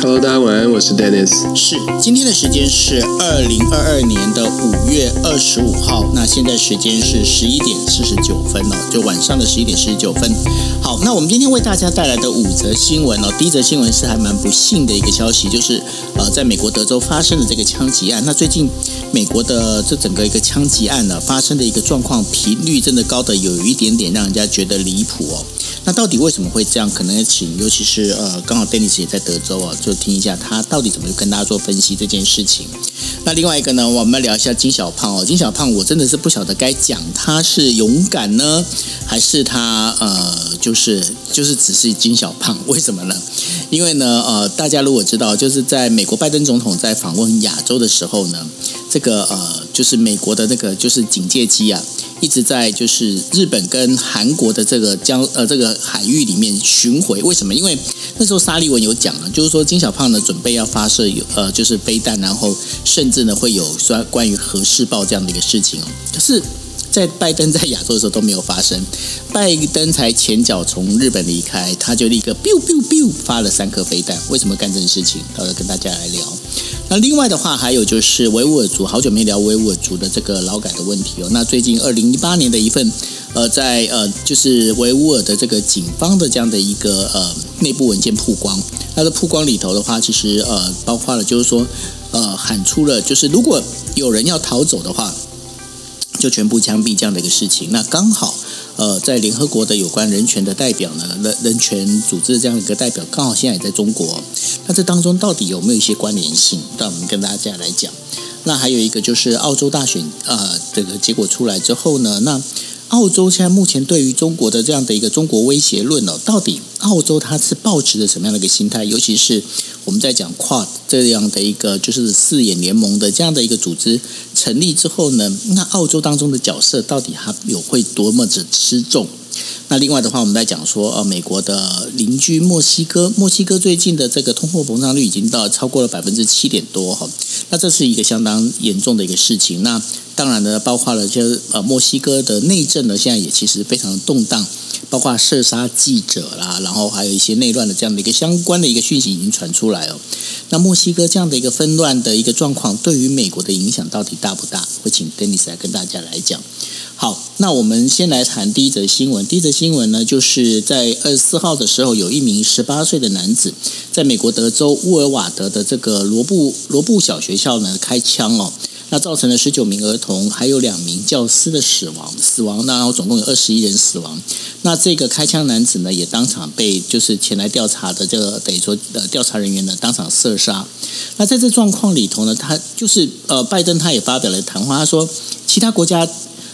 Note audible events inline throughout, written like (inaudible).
Hello，大家晚安，我是 Dennis。是，今天的时间是二零二二年的五月二十五号，那现在时间是十一点四十九分了，就晚上的十一点四十九分。好，那我们今天为大家带来的五则新闻哦，第一则新闻是还蛮不幸的一个消息，就是呃，在美国德州发生的这个枪击案。那最近美国的这整个一个枪击案呢，发生的一个状况频率真的高的有一点点让人家觉得离谱哦。那到底为什么会这样？可能请，尤其是呃，刚好 Dennis 也在德州啊，就听一下他到底怎么去跟大家做分析这件事情。那另外一个呢，我们聊一下金小胖哦。金小胖，我真的是不晓得该讲他是勇敢呢，还是他呃，就是就是只是金小胖？为什么呢？因为呢，呃，大家如果知道，就是在美国拜登总统在访问亚洲的时候呢，这个呃，就是美国的那个就是警戒机啊。一直在就是日本跟韩国的这个江呃这个海域里面巡回，为什么？因为那时候沙利文有讲啊，就是说金小胖呢准备要发射有呃就是飞弹，然后甚至呢会有说关于核试爆这样的一个事情哦。可是，在拜登在亚洲的时候都没有发生，拜登才前脚从日本离开，他就立刻 biu biu biu 发了三颗飞弹，为什么干这件事情？到时候跟大家来聊。那另外的话，还有就是维吾尔族，好久没聊维吾尔族的这个劳改的问题哦。那最近二零一八年的一份呃，在呃就是维吾尔的这个警方的这样的一个呃内部文件曝光，那的曝光里头的话，其实呃包括了就是说呃喊出了就是如果有人要逃走的话，就全部枪毙这样的一个事情。那刚好。呃，在联合国的有关人权的代表呢，人人权组织这样一个代表，刚好现在也在中国。那这当中到底有没有一些关联性？那我们跟大家来讲。那还有一个就是澳洲大选，呃，这个结果出来之后呢，那澳洲现在目前对于中国的这样的一个中国威胁论哦，到底澳洲它是抱持着什么样的一个心态？尤其是我们在讲 Quad 这样的一个就是四眼联盟的这样的一个组织成立之后呢，那澳洲当中的角色到底它有会多么的吃重？那另外的话，我们在讲说，呃，美国的邻居墨西哥，墨西哥最近的这个通货膨胀率已经到超过了百分之七点多哈，那这是一个相当严重的一个事情。那当然呢，包括了就呃墨西哥的内政呢，现在也其实非常动荡，包括射杀记者啦，然后还有一些内乱的这样的一个相关的一个讯息已经传出来哦。那墨西哥这样的一个纷乱的一个状况，对于美国的影响到底大不大？会请 Dennis 来跟大家来讲。好，那我们先来谈第一则新闻。第一则新闻呢，就是在二十四号的时候，有一名十八岁的男子在美国德州乌尔瓦德的这个罗布罗布小学校呢开枪哦，那造成了十九名儿童还有两名教师的死亡，死亡然后总共有二十一人死亡。那这个开枪男子呢，也当场被就是前来调查的这个等于说呃调查人员呢当场射杀。那在这状况里头呢，他就是呃拜登他也发表了谈话，他说其他国家。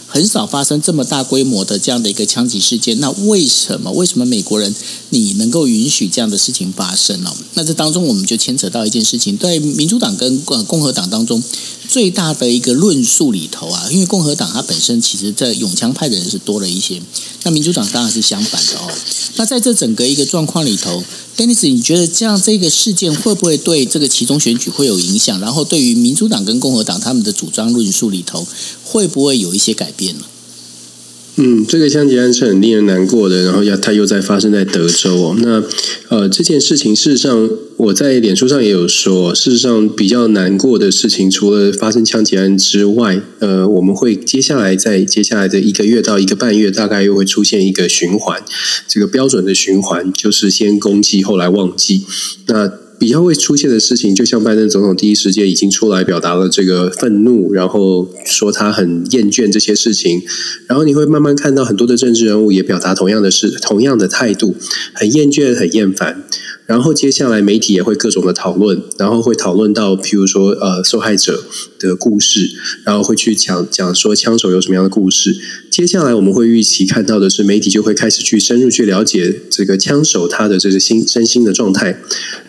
很少发生这么大规模的这样的一个枪击事件，那为什么？为什么美国人你能够允许这样的事情发生哦？那这当中我们就牵扯到一件事情，在民主党跟呃共和党当中最大的一个论述里头啊，因为共和党它本身其实在永枪派的人是多了一些，那民主党当然是相反的哦。那在这整个一个状况里头，Dennis，你觉得这样这个事件会不会对这个其中选举会有影响？然后对于民主党跟共和党他们的主张论述里头，会不会有一些改变呢？嗯，这个枪击案是很令人难过的，然后要它又在发生在德州哦。那呃，这件事情事实上我在脸书上也有说，事实上比较难过的事情，除了发生枪击案之外，呃，我们会接下来在接下来的一个月到一个半月，大概又会出现一个循环，这个标准的循环就是先攻击，后来忘记。那比较会出现的事情，就像拜登总统第一时间已经出来表达了这个愤怒，然后说他很厌倦这些事情，然后你会慢慢看到很多的政治人物也表达同样的事，同样的态度，很厌倦，很厌烦。然后接下来媒体也会各种的讨论，然后会讨论到，譬如说呃受害者的故事，然后会去讲讲说枪手有什么样的故事。接下来我们会预期看到的是，媒体就会开始去深入去了解这个枪手他的这个心身心的状态，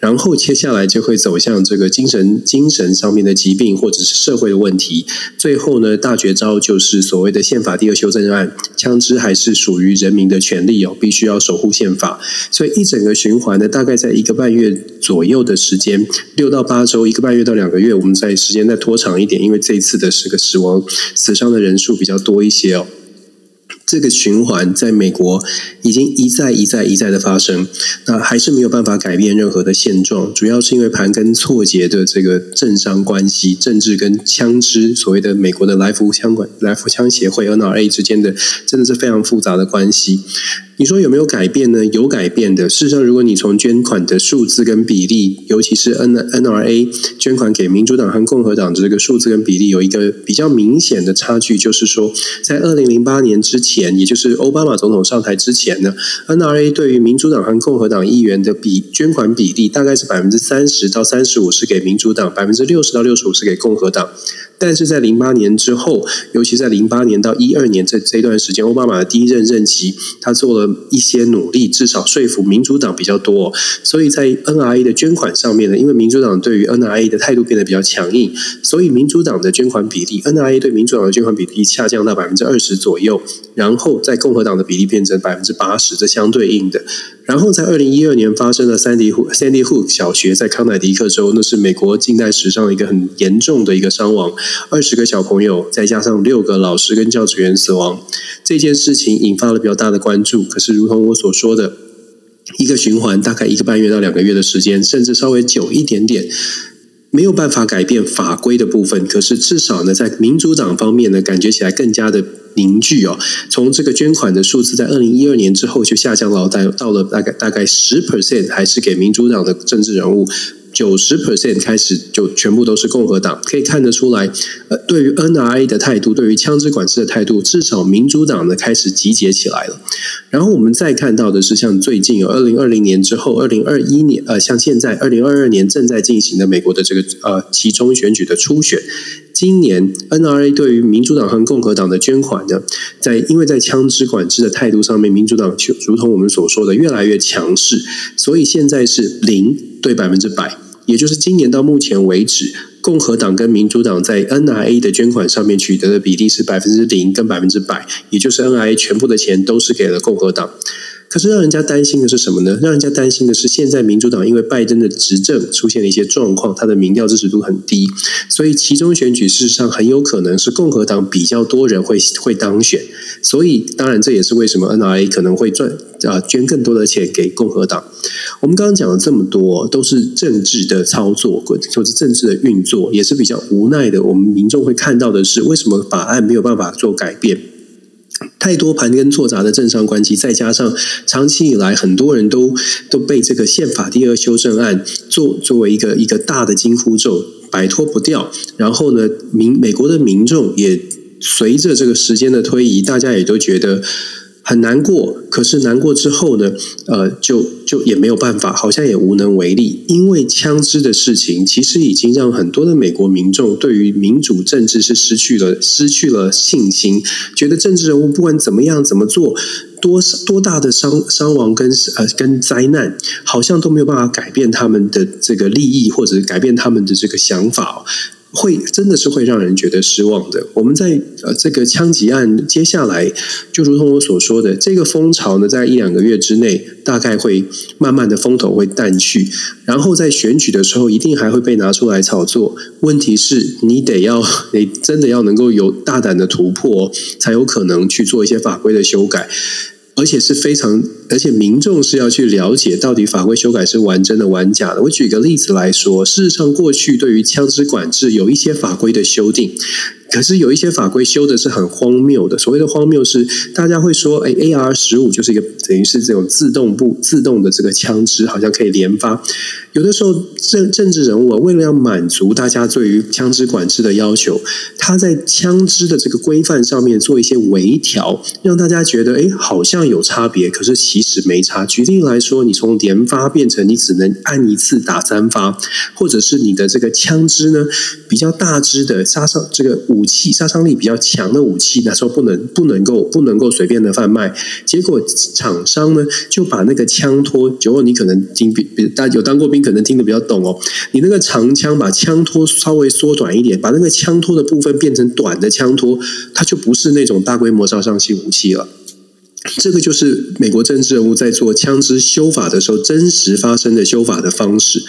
然后接下来就会走向这个精神精神上面的疾病或者是社会的问题。最后呢，大绝招就是所谓的宪法第二修正案，枪支还是属于人民的权利哦，必须要守护宪法。所以一整个循环呢，大概在在一个半月左右的时间，六到八周，一个半月到两个月，我们在时间再拖长一点，因为这一次的这个死亡死伤的人数比较多一些哦。这个循环在美国已经一再一再一再的发生，那还是没有办法改变任何的现状，主要是因为盘根错节的这个政商关系、政治跟枪支，所谓的美国的来福枪管、来福枪协会 （NRA） 之间的，真的是非常复杂的关系。你说有没有改变呢？有改变的。事实上，如果你从捐款的数字跟比例，尤其是 N N R A 捐款给民主党和共和党的这个数字跟比例，有一个比较明显的差距，就是说，在二零零八年之前，也就是奥巴马总统上台之前呢，N R A 对于民主党和共和党议员的比捐款比例大概是百分之三十到三十五是给民主党，百分之六十到六十五是给共和党。但是在零八年之后，尤其在零八年到一二年这这段时间，奥巴马的第一任任期，他做了一些努力，至少说服民主党比较多。所以在 NRA 的捐款上面呢，因为民主党对于 NRA 的态度变得比较强硬，所以民主党的捐款比例，NRA 对民主党的捐款比例下降到百分之二十左右，然后在共和党的比例变成百分之八十，这相对应的。然后在二零一二年发生的 Sandy Sandy Hook 小学在康乃狄克州，那是美国近代史上一个很严重的一个伤亡，二十个小朋友再加上六个老师跟教职员死亡。这件事情引发了比较大的关注。可是，如同我所说的，一个循环大概一个半月到两个月的时间，甚至稍微久一点点。没有办法改变法规的部分，可是至少呢，在民主党方面呢，感觉起来更加的凝聚哦。从这个捐款的数字，在二零一二年之后就下降了到到了大概大概十 percent，还是给民主党的政治人物。九十 percent 开始就全部都是共和党，可以看得出来，呃，对于 NRA 的态度，对于枪支管制的态度，至少民主党呢开始集结起来了。然后我们再看到的是，像最近有二零二零年之后，二零二一年，呃，像现在二零二二年正在进行的美国的这个呃其中选举的初选。今年 NRA 对于民主党和共和党的捐款呢，在因为在枪支管制的态度上面，民主党就如同我们所说的越来越强势，所以现在是零对百分之百，也就是今年到目前为止，共和党跟民主党在 NRA 的捐款上面取得的比例是百分之零跟百分之百，也就是 NRA 全部的钱都是给了共和党。可是让人家担心的是什么呢？让人家担心的是，现在民主党因为拜登的执政出现了一些状况，他的民调支持度很低，所以其中选举事实上很有可能是共和党比较多人会会当选。所以，当然这也是为什么 NRA 可能会赚啊捐更多的钱给共和党。我们刚刚讲了这么多，都是政治的操作，或者是政治的运作，也是比较无奈的。我们民众会看到的是，为什么法案没有办法做改变？太多盘根错杂的政商关系，再加上长期以来很多人都都被这个宪法第二修正案作作为一个一个大的金箍咒摆脱不掉。然后呢，民美国的民众也随着这个时间的推移，大家也都觉得。很难过，可是难过之后呢？呃，就就也没有办法，好像也无能为力。因为枪支的事情，其实已经让很多的美国民众对于民主政治是失去了失去了信心，觉得政治人物不管怎么样怎么做，多多大的伤伤亡跟呃跟灾难，好像都没有办法改变他们的这个利益，或者是改变他们的这个想法。会真的是会让人觉得失望的。我们在呃这个枪击案接下来，就如同我所说的，这个风潮呢，在一两个月之内，大概会慢慢的风头会淡去，然后在选举的时候，一定还会被拿出来炒作。问题是，你得要你真的要能够有大胆的突破，才有可能去做一些法规的修改。而且是非常，而且民众是要去了解到底法规修改是完真的完假的。我举个例子来说，事实上过去对于枪支管制有一些法规的修订。可是有一些法规修的是很荒谬的。所谓的荒谬是，大家会说，哎，A R 十五就是一个等于是这种自动步自动的这个枪支，好像可以连发。有的时候政政治人物为了要满足大家对于枪支管制的要求，他在枪支的这个规范上面做一些微调，让大家觉得，哎，好像有差别，可是其实没差。举例来说，你从连发变成你只能按一次打三发，或者是你的这个枪支呢比较大支的杀伤这个。武器杀伤力比较强的武器，那时候不能不能够不能够随便的贩卖。结果厂商呢就把那个枪托，结果你可能听比比大家有当过兵，可能听得比较懂哦。你那个长枪把枪托稍微缩短一点，把那个枪托的部分变成短的枪托，它就不是那种大规模杀伤性武器了。这个就是美国政治人物在做枪支修法的时候真实发生的修法的方式。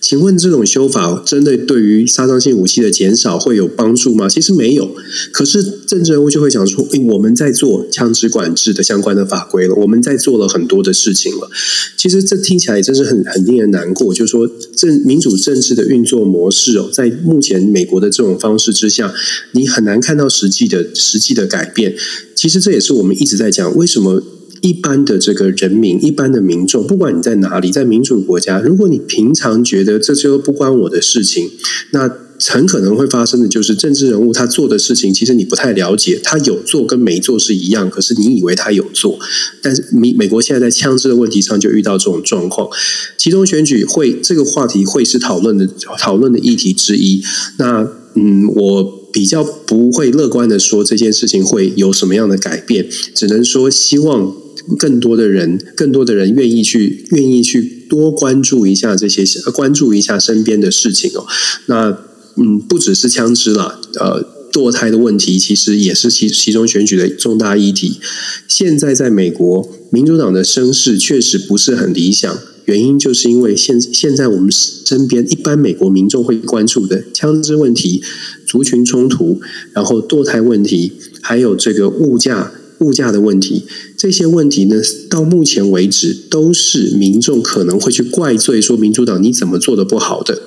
请问这种修法真的对于杀伤性武器的减少会有帮助吗？其实没有。可是政治人物就会讲说：“诶，我们在做枪支管制的相关的法规了，我们在做了很多的事情了。”其实这听起来真是很很令人难过。就是说，政民主政治的运作模式哦，在目前美国的这种方式之下，你很难看到实际的实际的改变。其实这也是我们一直在讲为什么。一般的这个人民，一般的民众，不管你在哪里，在民主国家，如果你平常觉得这就不关我的事情，那很可能会发生的就是政治人物他做的事情，其实你不太了解，他有做跟没做是一样，可是你以为他有做，但是美美国现在在枪支的问题上就遇到这种状况，其中选举会这个话题会是讨论的讨论的议题之一。那嗯，我。比较不会乐观的说这件事情会有什么样的改变，只能说希望更多的人，更多的人愿意去，愿意去多关注一下这些，关注一下身边的事情哦。那嗯，不只是枪支啦，呃，堕胎的问题其实也是其其中选举的重大议题。现在在美国，民主党的声势确实不是很理想。原因就是因为现现在我们身边一般美国民众会关注的枪支问题、族群冲突，然后堕胎问题，还有这个物价物价的问题，这些问题呢，到目前为止都是民众可能会去怪罪说民主党你怎么做的不好的。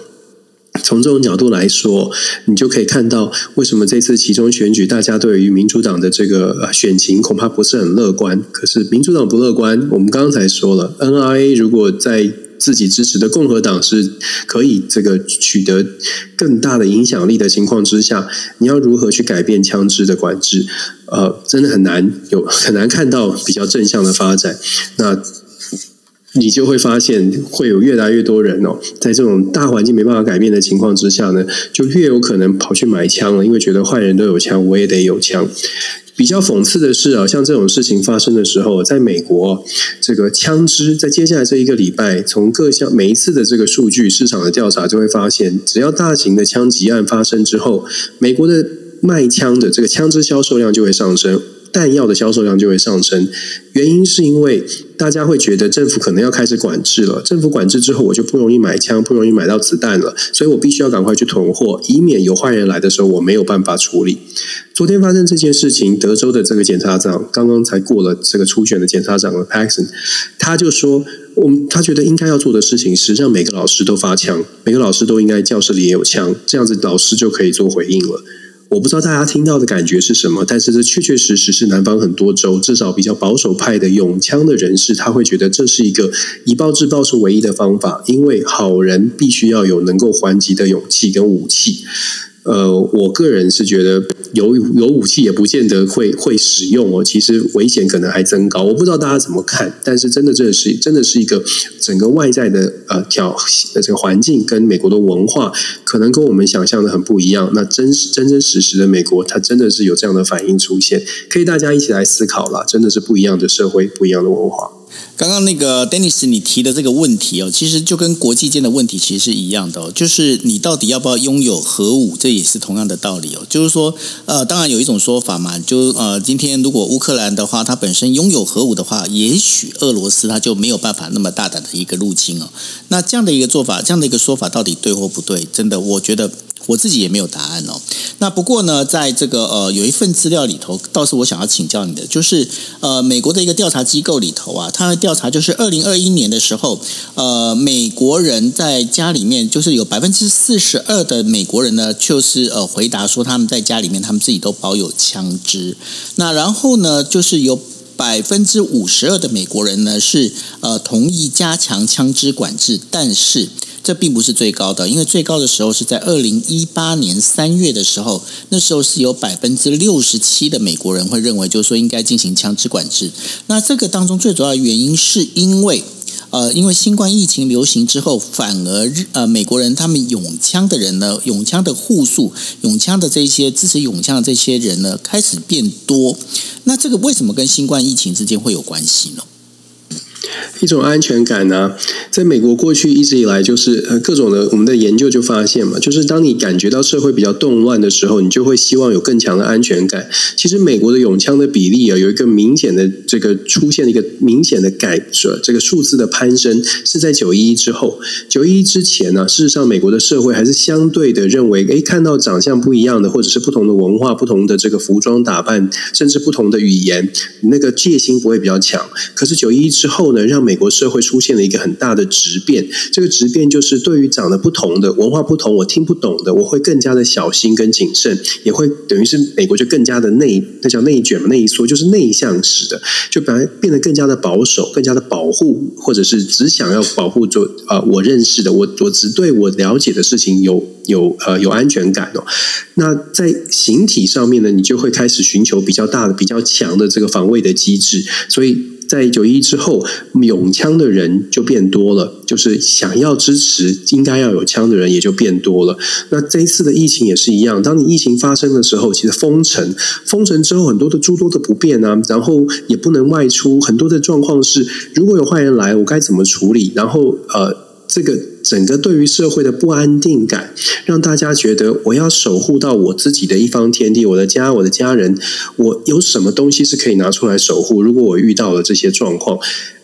从这种角度来说，你就可以看到为什么这次其中选举，大家对于民主党的这个选情恐怕不是很乐观。可是民主党不乐观，我们刚才说了，NRA 如果在自己支持的共和党是可以这个取得更大的影响力的情况之下，你要如何去改变枪支的管制？呃，真的很难有很难看到比较正向的发展。那。你就会发现，会有越来越多人哦，在这种大环境没办法改变的情况之下呢，就越有可能跑去买枪了，因为觉得坏人都有枪，我也得有枪。比较讽刺的是啊，像这种事情发生的时候，在美国，这个枪支在接下来这一个礼拜，从各项每一次的这个数据市场的调查就会发现，只要大型的枪击案发生之后，美国的卖枪的这个枪支销售量就会上升。弹药的销售量就会上升，原因是因为大家会觉得政府可能要开始管制了。政府管制之后，我就不容易买枪，不容易买到子弹了，所以我必须要赶快去囤货，以免有坏人来的时候我没有办法处理。昨天发生这件事情，德州的这个检察长刚刚才过了这个初选的检察长的 Paxson，他就说，我们他觉得应该要做的事情是让每个老师都发枪，每个老师都应该教室里也有枪，这样子老师就可以做回应了。我不知道大家听到的感觉是什么，但是这确确实实是南方很多州，至少比较保守派的永枪的人士，他会觉得这是一个以暴制暴是唯一的方法，因为好人必须要有能够还击的勇气跟武器。呃，我个人是觉得有有武器也不见得会会使用哦，其实危险可能还增高。我不知道大家怎么看，但是真的真的是真的是一个整个外在的呃条这个环境跟美国的文化，可能跟我们想象的很不一样。那真实真真实实的美国，它真的是有这样的反应出现，可以大家一起来思考了。真的是不一样的社会，不一样的文化。刚刚那个 Dennis 你提的这个问题哦，其实就跟国际间的问题其实是一样的哦，就是你到底要不要拥有核武，这也是同样的道理哦。就是说，呃，当然有一种说法嘛，就呃，今天如果乌克兰的话，它本身拥有核武的话，也许俄罗斯它就没有办法那么大胆的一个入侵哦。那这样的一个做法，这样的一个说法到底对或不对？真的，我觉得。我自己也没有答案哦。那不过呢，在这个呃有一份资料里头，倒是我想要请教你的，就是呃美国的一个调查机构里头啊，他的调查就是二零二一年的时候，呃美国人在家里面，就是有百分之四十二的美国人呢，就是呃回答说他们在家里面他们自己都保有枪支。那然后呢，就是有百分之五十二的美国人呢是呃同意加强枪支管制，但是。这并不是最高的，因为最高的时候是在二零一八年三月的时候，那时候是有百分之六十七的美国人会认为，就是说应该进行枪支管制。那这个当中最主要的原因是因为，呃，因为新冠疫情流行之后，反而日呃美国人他们拥枪的人呢，拥枪的户数，拥枪的这些支持拥枪的这些人呢，开始变多。那这个为什么跟新冠疫情之间会有关系呢？一种安全感呢，在美国过去一直以来就是呃各种的我们的研究就发现嘛，就是当你感觉到社会比较动乱的时候，你就会希望有更强的安全感。其实美国的永枪的比例啊，有一个明显的这个出现了一个明显的改者，这个数字的攀升是在九一一之后。九一一之前呢，事实上美国的社会还是相对的认为，诶，看到长相不一样的，或者是不同的文化、不同的这个服装打扮，甚至不同的语言，那个戒心不会比较强。可是九一一之后呢，让美国社会出现了一个很大的质变。这个质变就是对于长得不同的文化不同，我听不懂的，我会更加的小心跟谨慎，也会等于是美国就更加的内，那叫内卷嘛，内缩就是内向式的，就本来变得更加的保守，更加的保护，或者是只想要保护做啊我认识的，我我只对我了解的事情有有呃有安全感哦。那在形体上面呢，你就会开始寻求比较大的、比较强的这个防卫的机制，所以。在九一之后，有枪的人就变多了，就是想要支持应该要有枪的人也就变多了。那这一次的疫情也是一样，当你疫情发生的时候，其实封城，封城之后很多的诸多的不便啊，然后也不能外出，很多的状况是，如果有坏人来，我该怎么处理？然后呃。这个整个对于社会的不安定感，让大家觉得我要守护到我自己的一方天地，我的家，我的家人，我有什么东西是可以拿出来守护？如果我遇到了这些状况，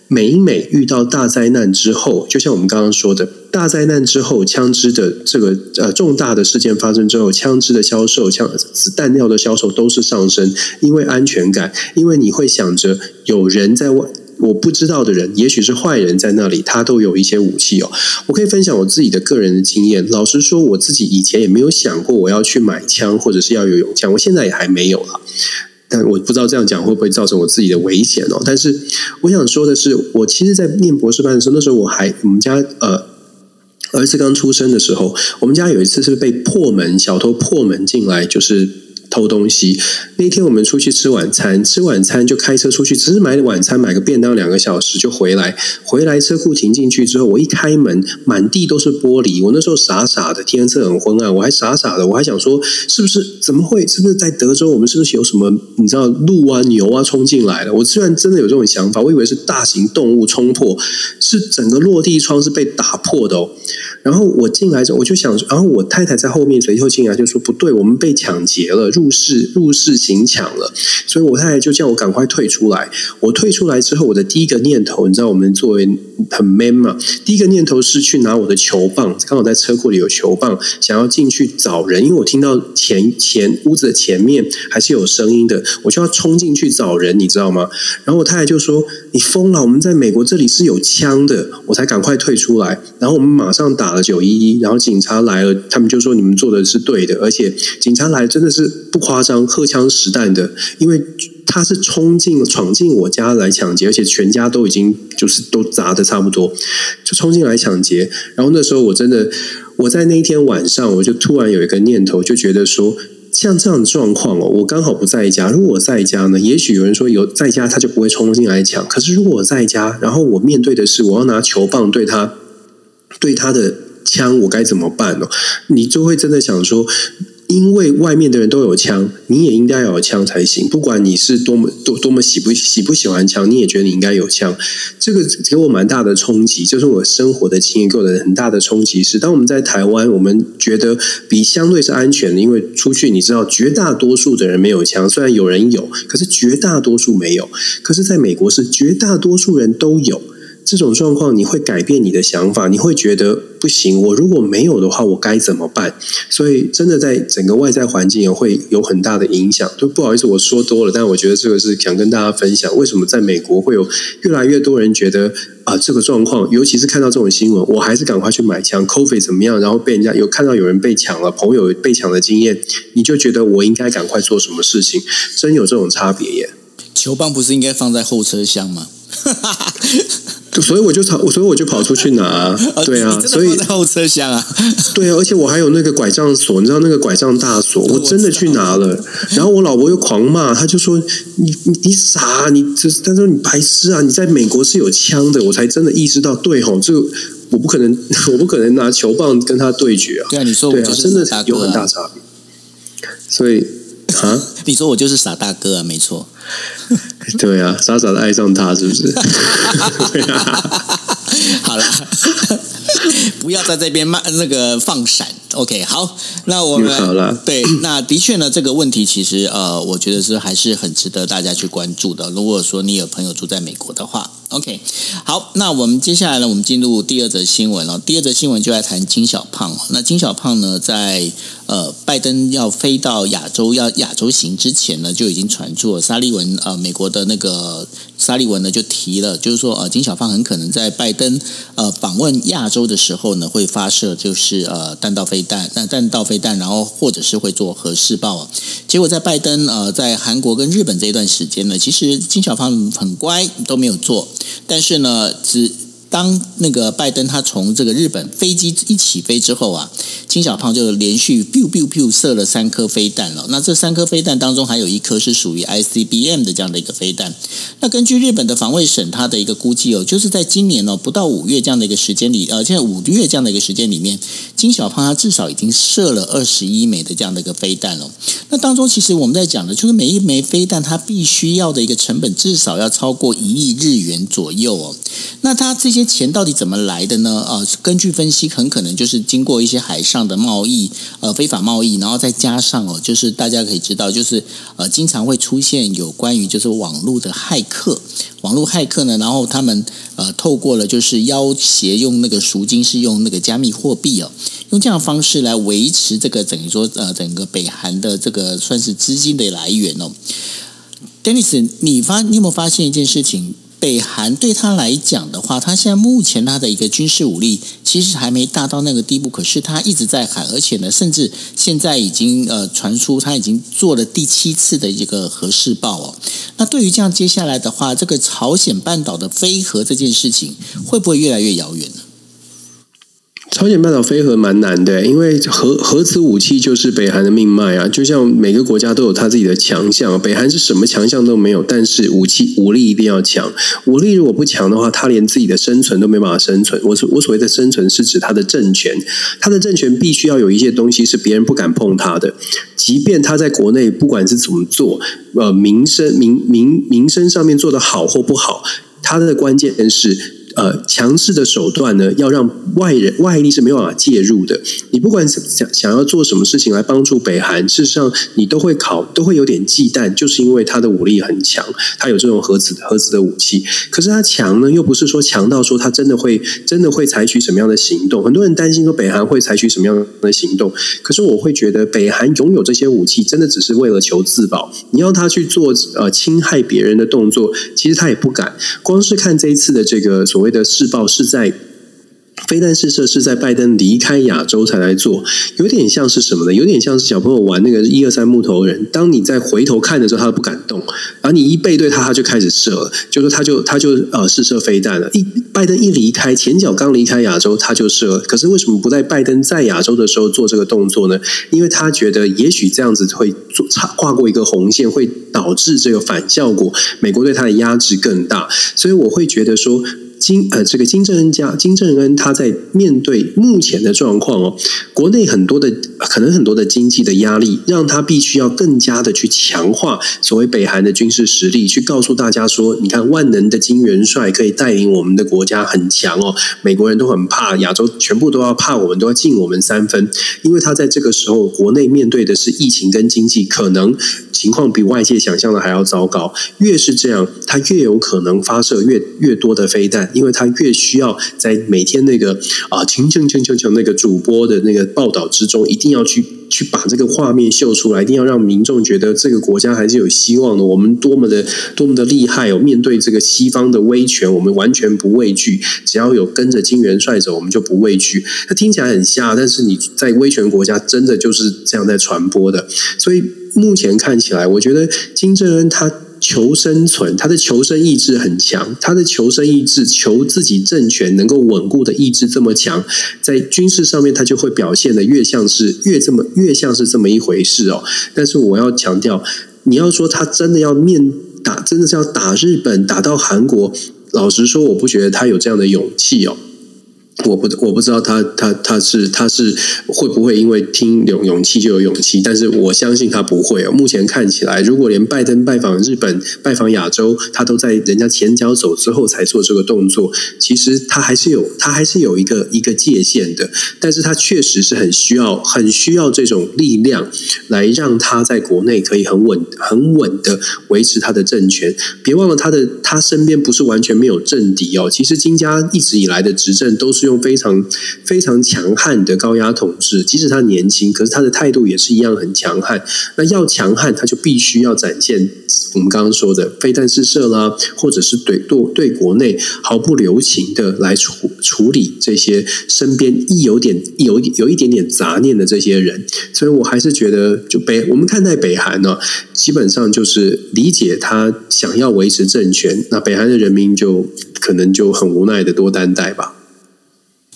每每遇到大灾难之后，就像我们刚刚说的，大灾难之后，枪支的这个呃重大的事件发生之后，枪支的销售、枪子弹药的销售都是上升，因为安全感，因为你会想着有人在外。我不知道的人，也许是坏人在那里，他都有一些武器哦。我可以分享我自己的个人的经验。老实说，我自己以前也没有想过我要去买枪，或者是要有勇枪。我现在也还没有了，但我不知道这样讲会不会造成我自己的危险哦。但是我想说的是，我其实，在念博士班的时候，那时候我还我们家呃儿子刚出生的时候，我们家有一次是被破门小偷破门进来，就是。偷东西那天我们出去吃晚餐，吃晚餐就开车出去，只是买晚餐买个便当，两个小时就回来。回来车库停进去之后，我一开门，满地都是玻璃。我那时候傻傻的，天色很昏暗，我还傻傻的，我还想说，是不是怎么会？是不是在德州？我们是不是有什么？你知道鹿啊、牛啊冲进来了？我虽然真的有这种想法，我以为是大型动物冲破，是整个落地窗是被打破的哦。然后我进来之后，我就想，然后我太太在后面随后进来就说：“不对，我们被抢劫了，入室入室紧抢了。”所以，我太太就叫我赶快退出来。我退出来之后，我的第一个念头，你知道，我们作为很 man 嘛，第一个念头是去拿我的球棒，刚好在车库里有球棒，想要进去找人，因为我听到前前屋子的前面还是有声音的，我就要冲进去找人，你知道吗？然后我太太就说：“你疯了！我们在美国这里是有枪的。”我才赶快退出来。然后我们马上打了。九一一，然后警察来了，他们就说你们做的是对的，而且警察来真的是不夸张，荷枪实弹的，因为他是冲进闯进我家来抢劫，而且全家都已经就是都砸的差不多，就冲进来抢劫。然后那时候我真的，我在那一天晚上，我就突然有一个念头，就觉得说，像这样的状况哦，我刚好不在家。如果我在家呢，也许有人说有在家，他就不会冲进来抢。可是如果我在家，然后我面对的是我要拿球棒对他，对他的。枪我该怎么办呢？你就会真的想说，因为外面的人都有枪，你也应该有枪才行。不管你是多么多多么喜不喜不喜欢枪，你也觉得你应该有枪。这个给我蛮大的冲击，就是我生活的经验给我的很大的冲击是，当我们在台湾，我们觉得比相对是安全的，因为出去你知道，绝大多数的人没有枪，虽然有人有，可是绝大多数没有。可是在美国是绝大多数人都有。这种状况你会改变你的想法，你会觉得不行。我如果没有的话，我该怎么办？所以真的在整个外在环境也会有很大的影响。就不好意思，我说多了，但我觉得这个是想跟大家分享，为什么在美国会有越来越多人觉得啊这个状况，尤其是看到这种新闻，我还是赶快去买枪。Coffee 怎么样？然后被人家有看到有人被抢了，朋友被抢的经验，你就觉得我应该赶快做什么事情？真有这种差别耶？球棒不是应该放在后车厢吗？(laughs) 所以我就跑，所以我就跑出去拿，对啊，所以在后车厢啊，(laughs) 对啊，而且我还有那个拐杖锁，你知道那个拐杖大锁，我真的去拿了。然后我老婆又狂骂，他就说：“你你你傻，啊你这他说你白痴啊！你在美国是有枪的。”我才真的意识到，对吼，这个我不可能，(laughs) 我不可能拿球棒跟他对决啊。对啊，你说对啊，真的有很大差别。所以啊。你说我就是傻大哥啊，没错。(laughs) 对啊，傻傻的爱上他，是不是？(laughs) 好了，(laughs) 不要在这边慢那个放闪。OK，好，那我们好了。对，那的确呢，这个问题其实呃，我觉得是还是很值得大家去关注的。如果说你有朋友住在美国的话，OK，好，那我们接下来呢，我们进入第二则新闻了。第二则新闻就来谈金小胖。那金小胖呢，在呃，拜登要飞到亚洲要亚洲行之前呢，就已经传出了沙利文呃，美国的那个沙利文呢就提了，就是说呃，金小胖很可能在拜登呃访问亚洲的时候呢，会发射就是呃弹道飞弹，那弹道飞弹，然后或者是会做核试爆。结果在拜登呃在韩国跟日本这一段时间呢，其实金小胖很乖都没有做，但是呢只。当那个拜登他从这个日本飞机一起飞之后啊，金小胖就连续 biu biu biu 射了三颗飞弹了。那这三颗飞弹当中还有一颗是属于 ICBM 的这样的一个飞弹。那根据日本的防卫省他的一个估计哦，就是在今年哦不到五月这样的一个时间里，呃，现在五月这样的一个时间里面，金小胖他至少已经射了二十一枚的这样的一个飞弹了。那当中其实我们在讲的就是每一枚飞弹它必须要的一个成本至少要超过一亿日元左右哦。那它这些。这些钱到底怎么来的呢？呃，根据分析，很可能就是经过一些海上的贸易，呃，非法贸易，然后再加上哦，就是大家可以知道，就是呃，经常会出现有关于就是网络的骇客，网络骇客呢，然后他们呃，透过了就是要挟用那个赎金是用那个加密货币哦，用这样的方式来维持这个等于说呃，整个北韩的这个算是资金的来源哦。Dennis，你发你有没有发现一件事情？北韩对他来讲的话，他现在目前他的一个军事武力其实还没大到那个地步，可是他一直在喊，而且呢，甚至现在已经呃传出他已经做了第七次的一个核试爆哦。那对于这样接下来的话，这个朝鲜半岛的飞核这件事情会不会越来越遥远呢？朝鲜半岛飞核蛮难的，因为核核子武器就是北韩的命脉啊。就像每个国家都有他自己的强项，北韩是什么强项都没有，但是武器武力一定要强。武力如果不强的话，他连自己的生存都没办法生存。我所我所谓的生存是指他的政权，他的政权必须要有一些东西是别人不敢碰他的，即便他在国内不管是怎么做，呃，民生民民民生上面做的好或不好，他的关键是。呃，强势的手段呢，要让外人外力是没有办法介入的。你不管想想要做什么事情来帮助北韩，事实上你都会考，都会有点忌惮，就是因为他的武力很强，他有这种核子核子的武器。可是他强呢，又不是说强到说他真的会真的会采取什么样的行动。很多人担心说北韩会采取什么样的行动，可是我会觉得北韩拥有这些武器，真的只是为了求自保。你要他去做呃侵害别人的动作，其实他也不敢。光是看这一次的这个所谓。的试爆是在。飞弹试射是在拜登离开亚洲才来做，有点像是什么呢？有点像是小朋友玩那个一二三木头人。当你在回头看的时候，他都不敢动，然后你一背对他，他就开始射了。就说他就他就呃试射飞弹了。一拜登一离开，前脚刚离开亚洲，他就射了。可是为什么不在拜登在亚洲的时候做这个动作呢？因为他觉得也许这样子会做跨过一个红线，会导致这个反效果，美国对他的压制更大。所以我会觉得说。金呃，这个金正恩家金正恩他在面对目前的状况哦，国内很多的可能很多的经济的压力，让他必须要更加的去强化所谓北韩的军事实力，去告诉大家说，你看万能的金元帅可以带领我们的国家很强哦，美国人都很怕，亚洲全部都要怕我们，都要敬我们三分，因为他在这个时候国内面对的是疫情跟经济，可能情况比外界想象的还要糟糕。越是这样，他越有可能发射越越多的飞弹。因为他越需要在每天那个啊，清清清清清那个主播的那个报道之中，一定要去去把这个画面秀出来，一定要让民众觉得这个国家还是有希望的。我们多么的多么的厉害哦！面对这个西方的威权，我们完全不畏惧。只要有跟着金元帅走，我们就不畏惧。他听起来很瞎，但是你在威权国家真的就是这样在传播的。所以目前看起来，我觉得金正恩他。求生存，他的求生意志很强，他的求生意志、求自己政权能够稳固的意志这么强，在军事上面他就会表现的越像是越这么越像是这么一回事哦。但是我要强调，你要说他真的要面打，真的是要打日本，打到韩国，老实说，我不觉得他有这样的勇气哦。我不我不知道他他他是他是会不会因为听有勇气就有勇气，但是我相信他不会哦。目前看起来，如果连拜登拜访日本、拜访亚洲，他都在人家前脚走之后才做这个动作，其实他还是有他还是有一个一个界限的。但是他确实是很需要很需要这种力量来让他在国内可以很稳很稳的维持他的政权。别忘了他的他身边不是完全没有政敌哦。其实金家一直以来的执政都是。用非常非常强悍的高压统治，即使他年轻，可是他的态度也是一样很强悍。那要强悍，他就必须要展现我们刚刚说的非弹式射啦，或者是对对对国内毫不留情的来处处理这些身边一有点有有一点点杂念的这些人。所以我还是觉得，就北我们看待北韩呢，基本上就是理解他想要维持政权，那北韩的人民就可能就很无奈的多担待吧。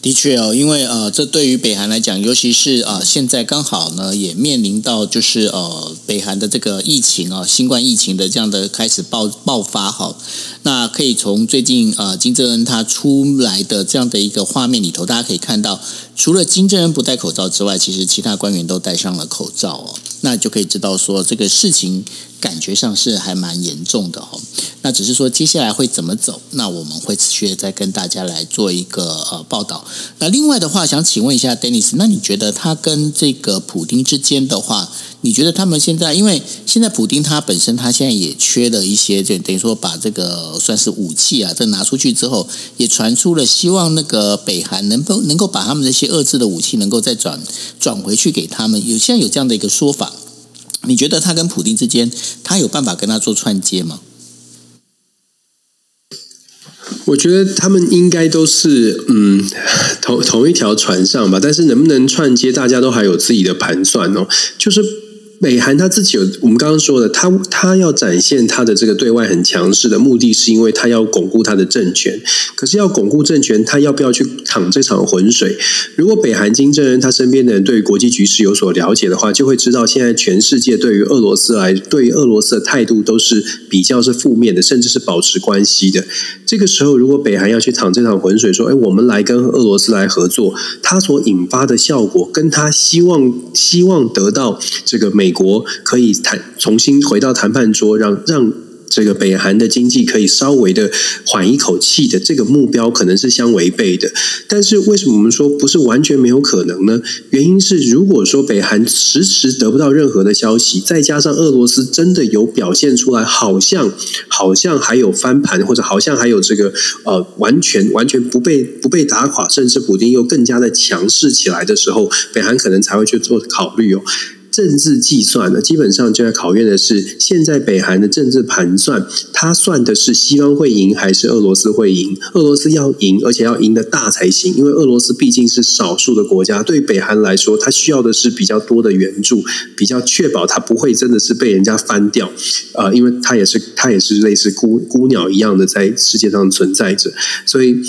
的确哦，因为呃，这对于北韩来讲，尤其是呃，现在刚好呢，也面临到就是呃，北韩的这个疫情啊，新冠疫情的这样的开始爆爆发哈。那可以从最近呃金正恩他出来的这样的一个画面里头，大家可以看到，除了金正恩不戴口罩之外，其实其他官员都戴上了口罩哦。那就可以知道说这个事情。感觉上是还蛮严重的哈，那只是说接下来会怎么走，那我们会持续的再跟大家来做一个呃报道。那另外的话，想请问一下 Dennis，那你觉得他跟这个普丁之间的话，你觉得他们现在，因为现在普丁他本身他现在也缺了一些，就等于说把这个算是武器啊，这拿出去之后，也传出了希望那个北韩能够能够把他们这些遏制的武器能够再转转回去给他们，有现在有这样的一个说法。你觉得他跟普丁之间，他有办法跟他做串接吗？我觉得他们应该都是嗯同同一条船上吧，但是能不能串接，大家都还有自己的盘算哦，就是。北韩他自己有，我们刚刚说的，他他要展现他的这个对外很强势的目的，是因为他要巩固他的政权。可是要巩固政权，他要不要去淌这场浑水？如果北韩金正恩他身边的人对国际局势有所了解的话，就会知道现在全世界对于俄罗斯来，对于俄罗斯的态度都是比较是负面的，甚至是保持关系的。这个时候，如果北韩要去淌这场浑水，说：“哎，我们来跟俄罗斯来合作”，他所引发的效果，跟他希望希望得到这个美。美国可以谈重新回到谈判桌，让让这个北韩的经济可以稍微的缓一口气的这个目标，可能是相违背的。但是为什么我们说不是完全没有可能呢？原因是如果说北韩迟迟得不到任何的消息，再加上俄罗斯真的有表现出来，好像好像还有翻盘，或者好像还有这个呃完全完全不被不被打垮，甚至普京又更加的强势起来的时候，北韩可能才会去做考虑哦。政治计算呢，基本上就在考验的是现在北韩的政治盘算，他算的是西方会赢还是俄罗斯会赢？俄罗斯要赢，而且要赢得大才行，因为俄罗斯毕竟是少数的国家，对北韩来说，他需要的是比较多的援助，比较确保他不会真的是被人家翻掉啊，因为他也是他也是类似孤孤鸟一样的在世界上存在着，所以。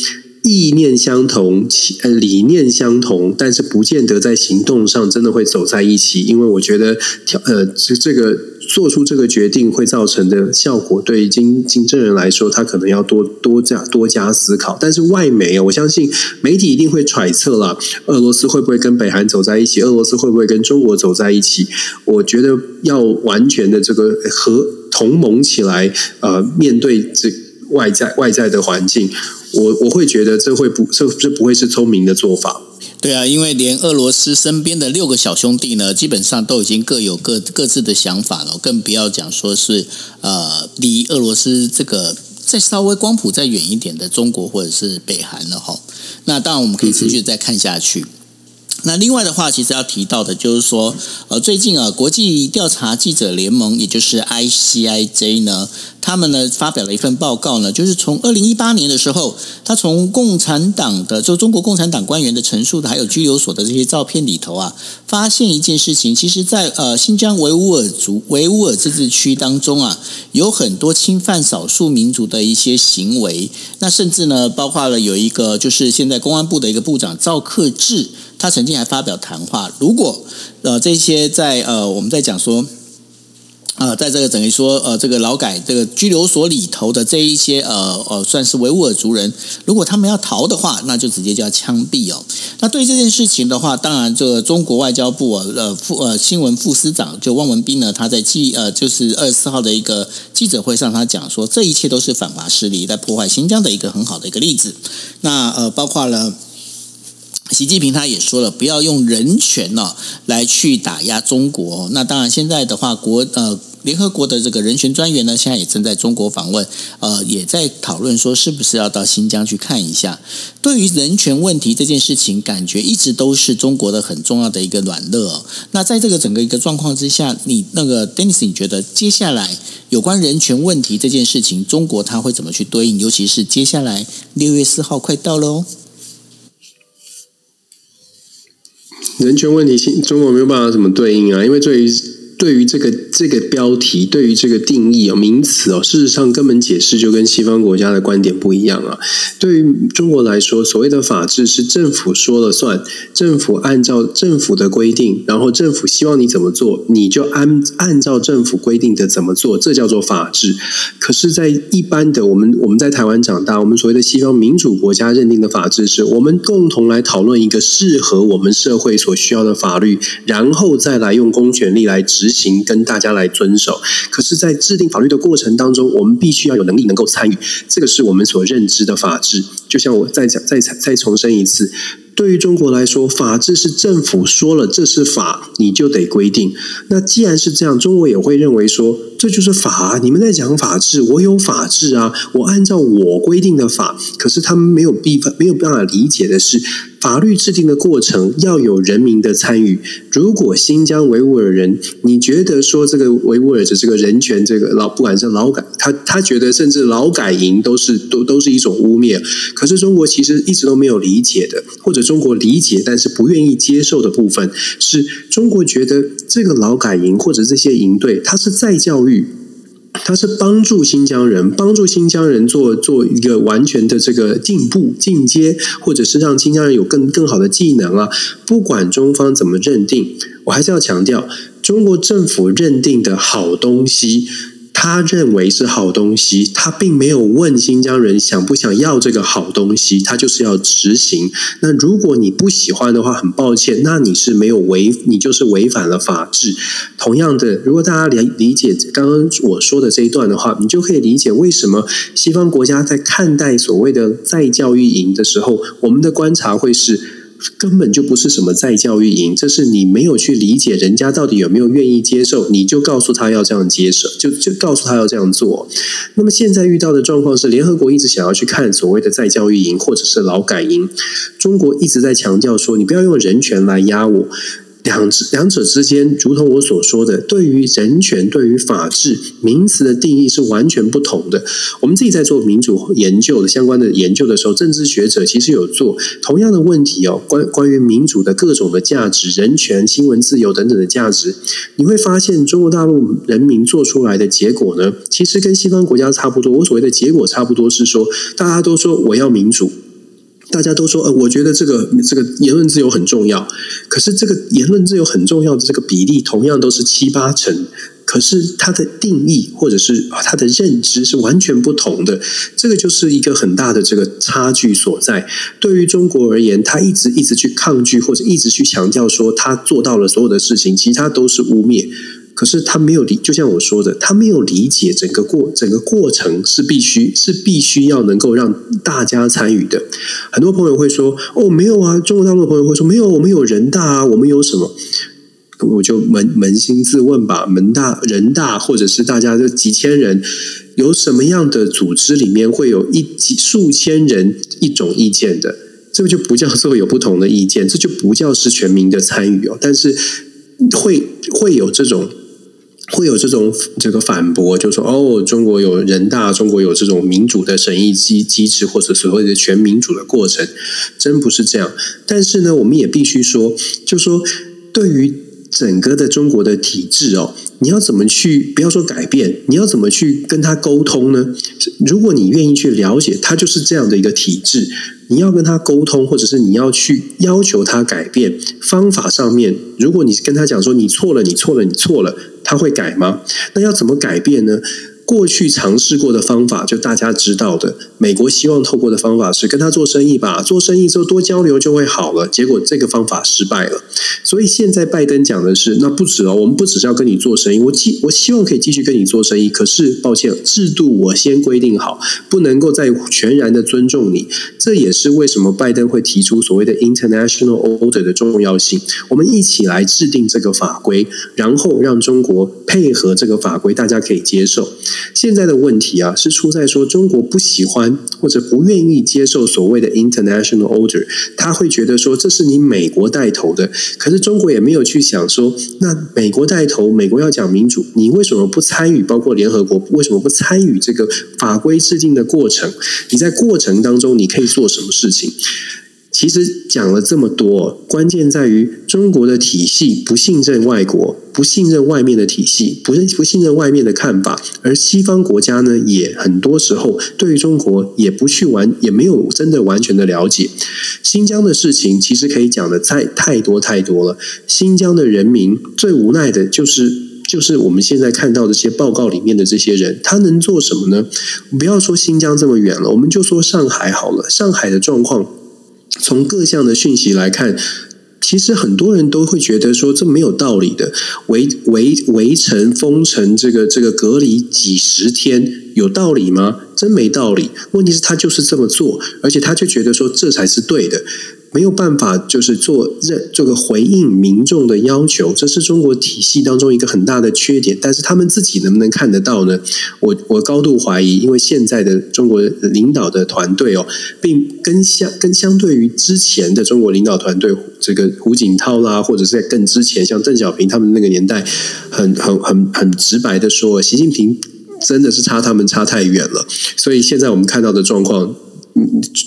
意念相同，呃，理念相同，但是不见得在行动上真的会走在一起。因为我觉得，呃，这这个做出这个决定会造成的效果，对于金金正人来说，他可能要多多加多加思考。但是外媒啊，我相信媒体一定会揣测了，俄罗斯会不会跟北韩走在一起？俄罗斯会不会跟中国走在一起？我觉得要完全的这个和同盟起来，呃，面对这外在外在的环境。我我会觉得这会不这这不会是聪明的做法。对啊，因为连俄罗斯身边的六个小兄弟呢，基本上都已经各有各各自的想法了，更不要讲说是呃离俄罗斯这个再稍微光谱再远一点的中国或者是北韩了哈。那当然我们可以持续再看下去。那另外的话，其实要提到的就是说，呃，最近啊，国际调查记者联盟，也就是 ICIJ 呢。他们呢发表了一份报告呢，就是从二零一八年的时候，他从共产党的就中国共产党官员的陈述的，还有拘留所的这些照片里头啊，发现一件事情，其实，在呃新疆维吾尔族维吾尔自治区当中啊，有很多侵犯少数民族的一些行为。那甚至呢，包括了有一个就是现在公安部的一个部长赵克志，他曾经还发表谈话，如果呃这些在呃我们在讲说。呃，在这个等于说，呃，这个劳改这个拘留所里头的这一些，呃呃，算是维吾尔族人，如果他们要逃的话，那就直接就要枪毙哦。那对于这件事情的话，当然，这个中国外交部呃副呃新闻副司长就汪文斌呢，他在记呃就是二十四号的一个记者会上，他讲说，这一切都是反华势力在破坏新疆的一个很好的一个例子。那呃，包括了。习近平他也说了，不要用人权呢来去打压中国。那当然，现在的话，国呃联合国的这个人权专员呢，现在也正在中国访问，呃，也在讨论说是不是要到新疆去看一下。对于人权问题这件事情，感觉一直都是中国的很重要的一个软肋。那在这个整个一个状况之下，你那个 Dennis，你觉得接下来有关人权问题这件事情，中国他会怎么去对应？尤其是接下来六月四号快到了哦。人权问题，中国没有办法怎么对应啊？因为对于对于这个这个标题，对于这个定义哦，名词哦，事实上根本解释就跟西方国家的观点不一样啊。对于中国来说，所谓的法治是政府说了算，政府按照政府的规定，然后政府希望你怎么做，你就按按照政府规定的怎么做，这叫做法治。可是，在一般的我们我们在台湾长大，我们所谓的西方民主国家认定的法治，是我们共同来讨论一个适合我们社会所需要的法律，然后再来用公权力来执。行跟大家来遵守，可是，在制定法律的过程当中，我们必须要有能力能够参与，这个是我们所认知的法治。就像我再讲、再再重申一次。对于中国来说，法治是政府说了这是法，你就得规定。那既然是这样，中国也会认为说这就是法。你们在讲法治，我有法治啊，我按照我规定的法。可是他们没有必没有办法理解的是，法律制定的过程要有人民的参与。如果新疆维吾尔人，你觉得说这个维吾尔的这个人权，这个劳不管是劳改，他他觉得甚至劳改营都是都都是一种污蔑。可是中国其实一直都没有理解的，或者。中国理解但是不愿意接受的部分，是中会觉得这个劳改营或者这些营队，它是再教育，它是帮助新疆人，帮助新疆人做做一个完全的这个进步进阶，或者是让新疆人有更更好的技能啊。不管中方怎么认定，我还是要强调，中国政府认定的好东西。他认为是好东西，他并没有问新疆人想不想要这个好东西，他就是要执行。那如果你不喜欢的话，很抱歉，那你是没有违，你就是违反了法治。同样的，如果大家理理解刚刚我说的这一段的话，你就可以理解为什么西方国家在看待所谓的再教育营的时候，我们的观察会是。根本就不是什么在教育营，这是你没有去理解人家到底有没有愿意接受，你就告诉他要这样接受，就就告诉他要这样做。那么现在遇到的状况是，联合国一直想要去看所谓的在教育营或者是劳改营，中国一直在强调说，你不要用人权来压我。两两者之间，如同我所说的，对于人权、对于法治名词的定义是完全不同的。我们自己在做民主研究的相关的研究的时候，政治学者其实有做同样的问题哦。关关于民主的各种的价值、人权、新闻自由等等的价值，你会发现中国大陆人民做出来的结果呢，其实跟西方国家差不多。我所谓的结果差不多是说，大家都说我要民主。大家都说，呃，我觉得这个这个言论自由很重要。可是，这个言论自由很重要的这个比例，同样都是七八成。可是，它的定义或者是它的认知是完全不同的。这个就是一个很大的这个差距所在。对于中国而言，他一直一直去抗拒，或者一直去强调说他做到了所有的事情，其他都是污蔑。可是他没有理，就像我说的，他没有理解整个过整个过程是必须是必须要能够让大家参与的。很多朋友会说：“哦，没有啊。”中国大陆的朋友会说：“没有，我们有人大啊，我们有什么？”我就扪扪心自问吧：，门大人大，或者是大家这几千人，有什么样的组织里面会有一几数千人一种意见的？这个就不叫做有不同的意见，这就不叫是全民的参与哦。但是会会有这种。会有这种这个反驳，就说哦，中国有人大，中国有这种民主的审议机机制，或者所谓的全民主的过程，真不是这样。但是呢，我们也必须说，就说对于整个的中国的体制哦，你要怎么去不要说改变，你要怎么去跟他沟通呢？如果你愿意去了解，他就是这样的一个体制。你要跟他沟通，或者是你要去要求他改变方法上面，如果你跟他讲说你错了，你错了，你错了，他会改吗？那要怎么改变呢？过去尝试过的方法，就大家知道的，美国希望透过的方法是跟他做生意吧，做生意之后多交流就会好了。结果这个方法失败了，所以现在拜登讲的是，那不止哦，我们不只是要跟你做生意，我继我希望可以继续跟你做生意，可是抱歉，制度我先规定好，不能够再全然的尊重你。这也是为什么拜登会提出所谓的 international order 的重要性。我们一起来制定这个法规，然后让中国配合这个法规，大家可以接受。现在的问题啊，是出在说中国不喜欢或者不愿意接受所谓的 international order，他会觉得说这是你美国带头的，可是中国也没有去想说，那美国带头，美国要讲民主，你为什么不参与？包括联合国为什么不参与这个法规制定的过程？你在过程当中你可以做什么事情？其实讲了这么多，关键在于中国的体系不信任外国，不信任外面的体系，不认不信任外面的看法。而西方国家呢，也很多时候对于中国也不去完，也没有真的完全的了解。新疆的事情其实可以讲的太太多太多了。新疆的人民最无奈的就是，就是我们现在看到的这些报告里面的这些人，他能做什么呢？不要说新疆这么远了，我们就说上海好了，上海的状况。从各项的讯息来看，其实很多人都会觉得说这没有道理的，围围围城封城，这个这个隔离几十天。有道理吗？真没道理。问题是，他就是这么做，而且他就觉得说这才是对的，没有办法，就是做认这个回应民众的要求，这是中国体系当中一个很大的缺点。但是他们自己能不能看得到呢？我我高度怀疑，因为现在的中国领导的团队哦，并跟相跟相对于之前的中国领导团队，这个胡锦涛啦，或者是在更之前，像邓小平他们那个年代，很很很很直白的说，习近平。真的是差他们差太远了，所以现在我们看到的状况。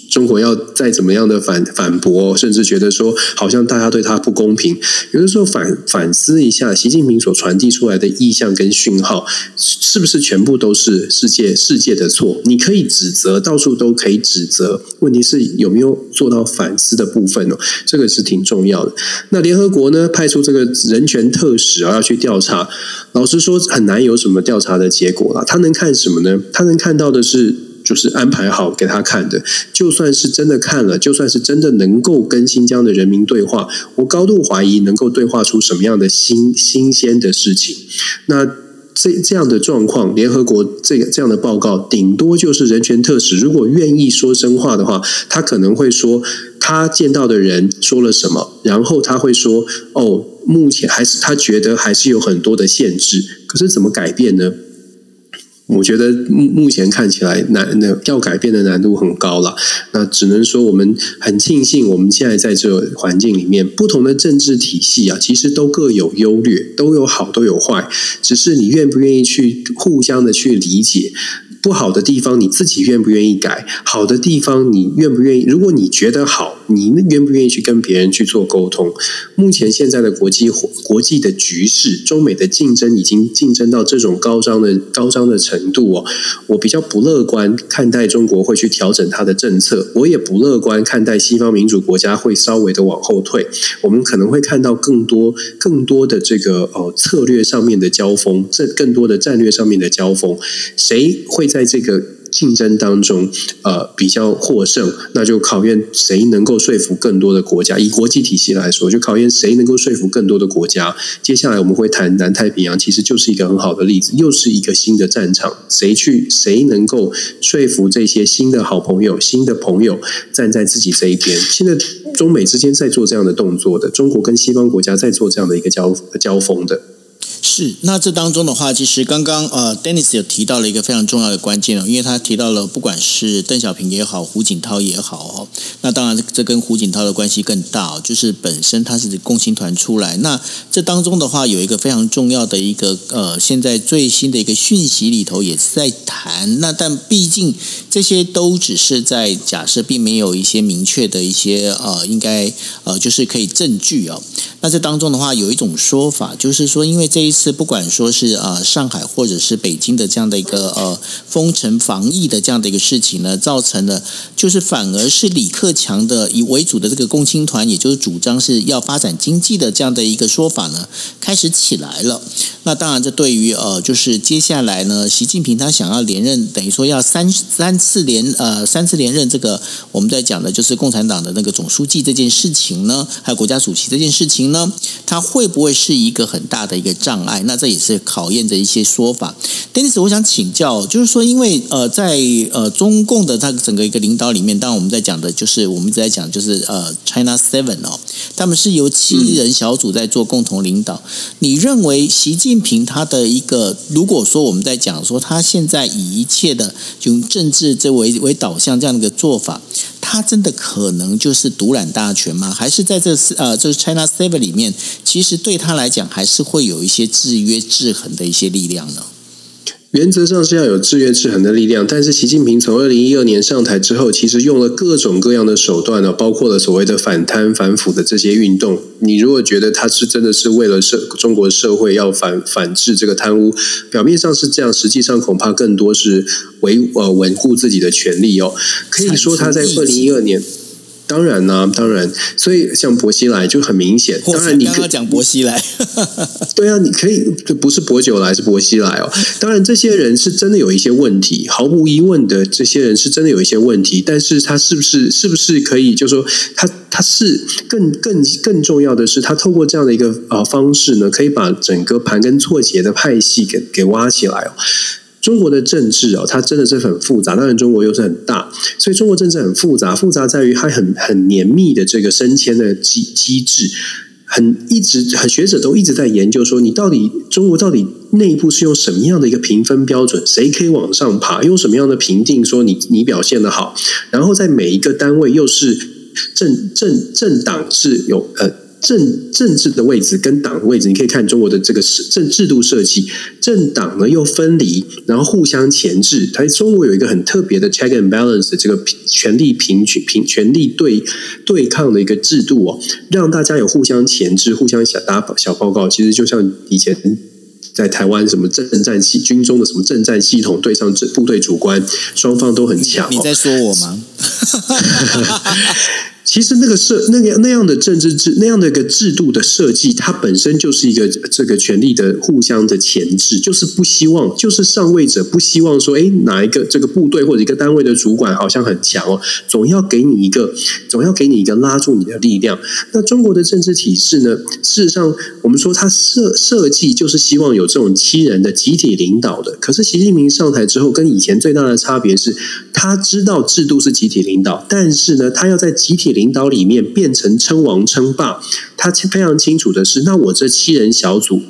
中国要再怎么样的反反驳，甚至觉得说好像大家对他不公平，有的时候反反思一下，习近平所传递出来的意向跟讯号，是不是全部都是世界世界的错？你可以指责，到处都可以指责，问题是有没有做到反思的部分呢？这个是挺重要的。那联合国呢，派出这个人权特使啊，要去调查，老实说很难有什么调查的结果了。他能看什么呢？他能看到的是。就是安排好给他看的，就算是真的看了，就算是真的能够跟新疆的人民对话，我高度怀疑能够对话出什么样的新新鲜的事情。那这这样的状况，联合国这个这样的报告，顶多就是人权特使如果愿意说真话的话，他可能会说他见到的人说了什么，然后他会说哦，目前还是他觉得还是有很多的限制，可是怎么改变呢？我觉得目目前看起来难，那要改变的难度很高了。那只能说我们很庆幸，我们现在在这环境里面，不同的政治体系啊，其实都各有优劣，都有好，都有坏。只是你愿不愿意去互相的去理解。不好的地方你自己愿不愿意改？好的地方你愿不愿意？如果你觉得好，你愿不愿意去跟别人去做沟通？目前现在的国际国际的局势，中美的竞争已经竞争到这种高张的高张的程程度哦。我比较不乐观看待中国会去调整它的政策，我也不乐观看待西方民主国家会稍微的往后退。我们可能会看到更多更多的这个呃策略上面的交锋，这更多的战略上面的交锋，谁会？在这个竞争当中，呃，比较获胜，那就考验谁能够说服更多的国家。以国际体系来说，就考验谁能够说服更多的国家。接下来我们会谈南太平洋，其实就是一个很好的例子，又是一个新的战场。谁去，谁能够说服这些新的好朋友、新的朋友站在自己这一边？现在中美之间在做这样的动作的，中国跟西方国家在做这样的一个交交锋的。是，那这当中的话，其实刚刚呃，Dennis 有提到了一个非常重要的关键哦，因为他提到了不管是邓小平也好，胡锦涛也好哦，那当然这跟胡锦涛的关系更大哦，就是本身他是共青团出来，那这当中的话有一个非常重要的一个呃，现在最新的一个讯息里头也是在谈，那但毕竟这些都只是在假设，并没有一些明确的一些呃，应该呃，就是可以证据哦。那这当中的话有一种说法，就是说因为这一。次不管说是呃上海或者是北京的这样的一个呃封城防疫的这样的一个事情呢，造成了就是反而是李克强的以为主的这个共青团，也就是主张是要发展经济的这样的一个说法呢，开始起来了。那当然，这对于呃就是接下来呢，习近平他想要连任，等于说要三三次连呃三次连任，这个我们在讲的就是共产党的那个总书记这件事情呢，还有国家主席这件事情呢，他会不会是一个很大的一个障碍？那这也是考验着一些说法。Dennis，我想请教，就是说，因为呃，在呃中共的它整个一个领导里面，当然我们在讲的就是我们一直在讲就是呃 China Seven 哦，他们是由七人小组在做共同领导。你认为习近平他的一个，如果说我们在讲说他现在以一切的用政治这为为导向这样的一个做法，他真的可能就是独揽大权吗？还是在这呃就是 China Seven 里面，其实对他来讲还是会有一些制约制衡的一些力量呢？原则上是要有制约制衡的力量，但是习近平从二零一二年上台之后，其实用了各种各样的手段呢，包括了所谓的反贪反腐的这些运动。你如果觉得他是真的是为了社中国社会要反反制这个贪污，表面上是这样，实际上恐怕更多是维呃稳固自己的权利哦。可以说他在二零一二年。当然呢，当然，所以像薄熙来就很明显。当然，你刚刚讲薄熙来，(laughs) 对啊，你可以不是薄酒来，是薄熙来哦。(laughs) 当然，这些人是真的有一些问题，毫无疑问的，这些人是真的有一些问题。但是他是不是是不是可以，就说他他是更更更重要的是，他透过这样的一个呃方式呢，可以把整个盘根错节的派系给给挖起来哦。中国的政治哦，它真的是很复杂。当然，中国又是很大，所以中国政治很复杂。复杂在于它很很绵密的这个升迁的机机制，很一直很学者都一直在研究说，你到底中国到底内部是用什么样的一个评分标准？谁可以往上爬？用什么样的评定说你你表现的好？然后在每一个单位又是政政政党是有呃。政政治的位置跟党的位置，你可以看中国的这个政制度设计，政党呢又分离，然后互相钳制。它中国有一个很特别的 check and balance 这个权力平权平权力对对抗的一个制度哦，让大家有互相钳制、互相小打小报告。其实就像以前在台湾什么政战系军中的什么政战系统对上这部队主官，双方都很强。你在说我吗？(laughs) (laughs) (laughs) 其实那个设那个那样的政治制那样的一个制度的设计，它本身就是一个这个权力的互相的钳制，就是不希望，就是上位者不希望说，哎，哪一个这个部队或者一个单位的主管好像很强哦，总要给你一个，总要给你一个拉住你的力量。那中国的政治体制呢？事实上，我们说它设设计就是希望有这种七人的集体领导的。可是习近平上台之后，跟以前最大的差别是，他知道制度是集体领导，但是呢，他要在集体领导里面变成称王称霸，他非常清楚的是，那我这七人小组。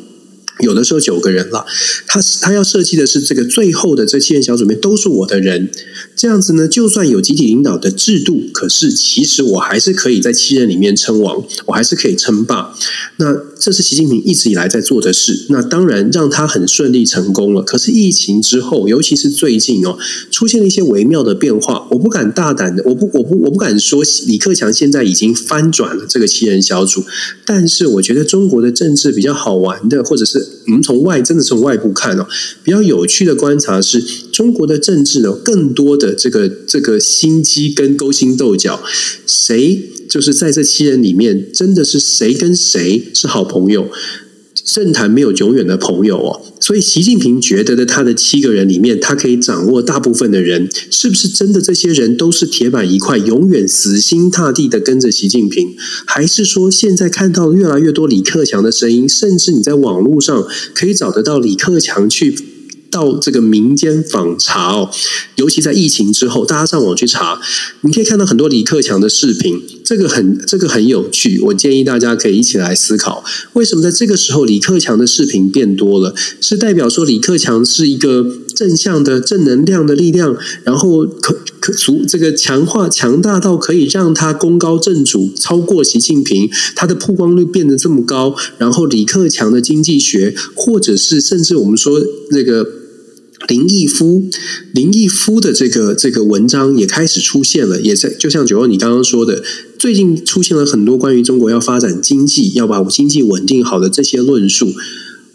有的时候九个人了，他他要设计的是这个最后的这七人小组里面都是我的人，这样子呢，就算有集体领导的制度，可是其实我还是可以在七人里面称王，我还是可以称霸。那这是习近平一直以来在做的事，那当然让他很顺利成功了。可是疫情之后，尤其是最近哦，出现了一些微妙的变化。我不敢大胆的，我不我不我不敢说李克强现在已经翻转了这个七人小组，但是我觉得中国的政治比较好玩的，或者是。我们从外真的从外部看哦，比较有趣的观察是中国的政治呢，更多的这个这个心机跟勾心斗角，谁就是在这七人里面，真的是谁跟谁是好朋朋友。政坛没有永远的朋友哦，所以习近平觉得的他的七个人里面，他可以掌握大部分的人，是不是真的？这些人都是铁板一块，永远死心塌地的跟着习近平，还是说现在看到越来越多李克强的声音，甚至你在网络上可以找得到李克强去。到这个民间访查哦，尤其在疫情之后，大家上网去查，你可以看到很多李克强的视频，这个很这个很有趣。我建议大家可以一起来思考，为什么在这个时候李克强的视频变多了？是代表说李克强是一个正向的正能量的力量，然后可可足这个强化强大到可以让他功高震主，超过习近平，他的曝光率变得这么高，然后李克强的经济学，或者是甚至我们说这个。林毅夫，林毅夫的这个这个文章也开始出现了，也在就像九欧你刚刚说的，最近出现了很多关于中国要发展经济、要把经济稳定好的这些论述。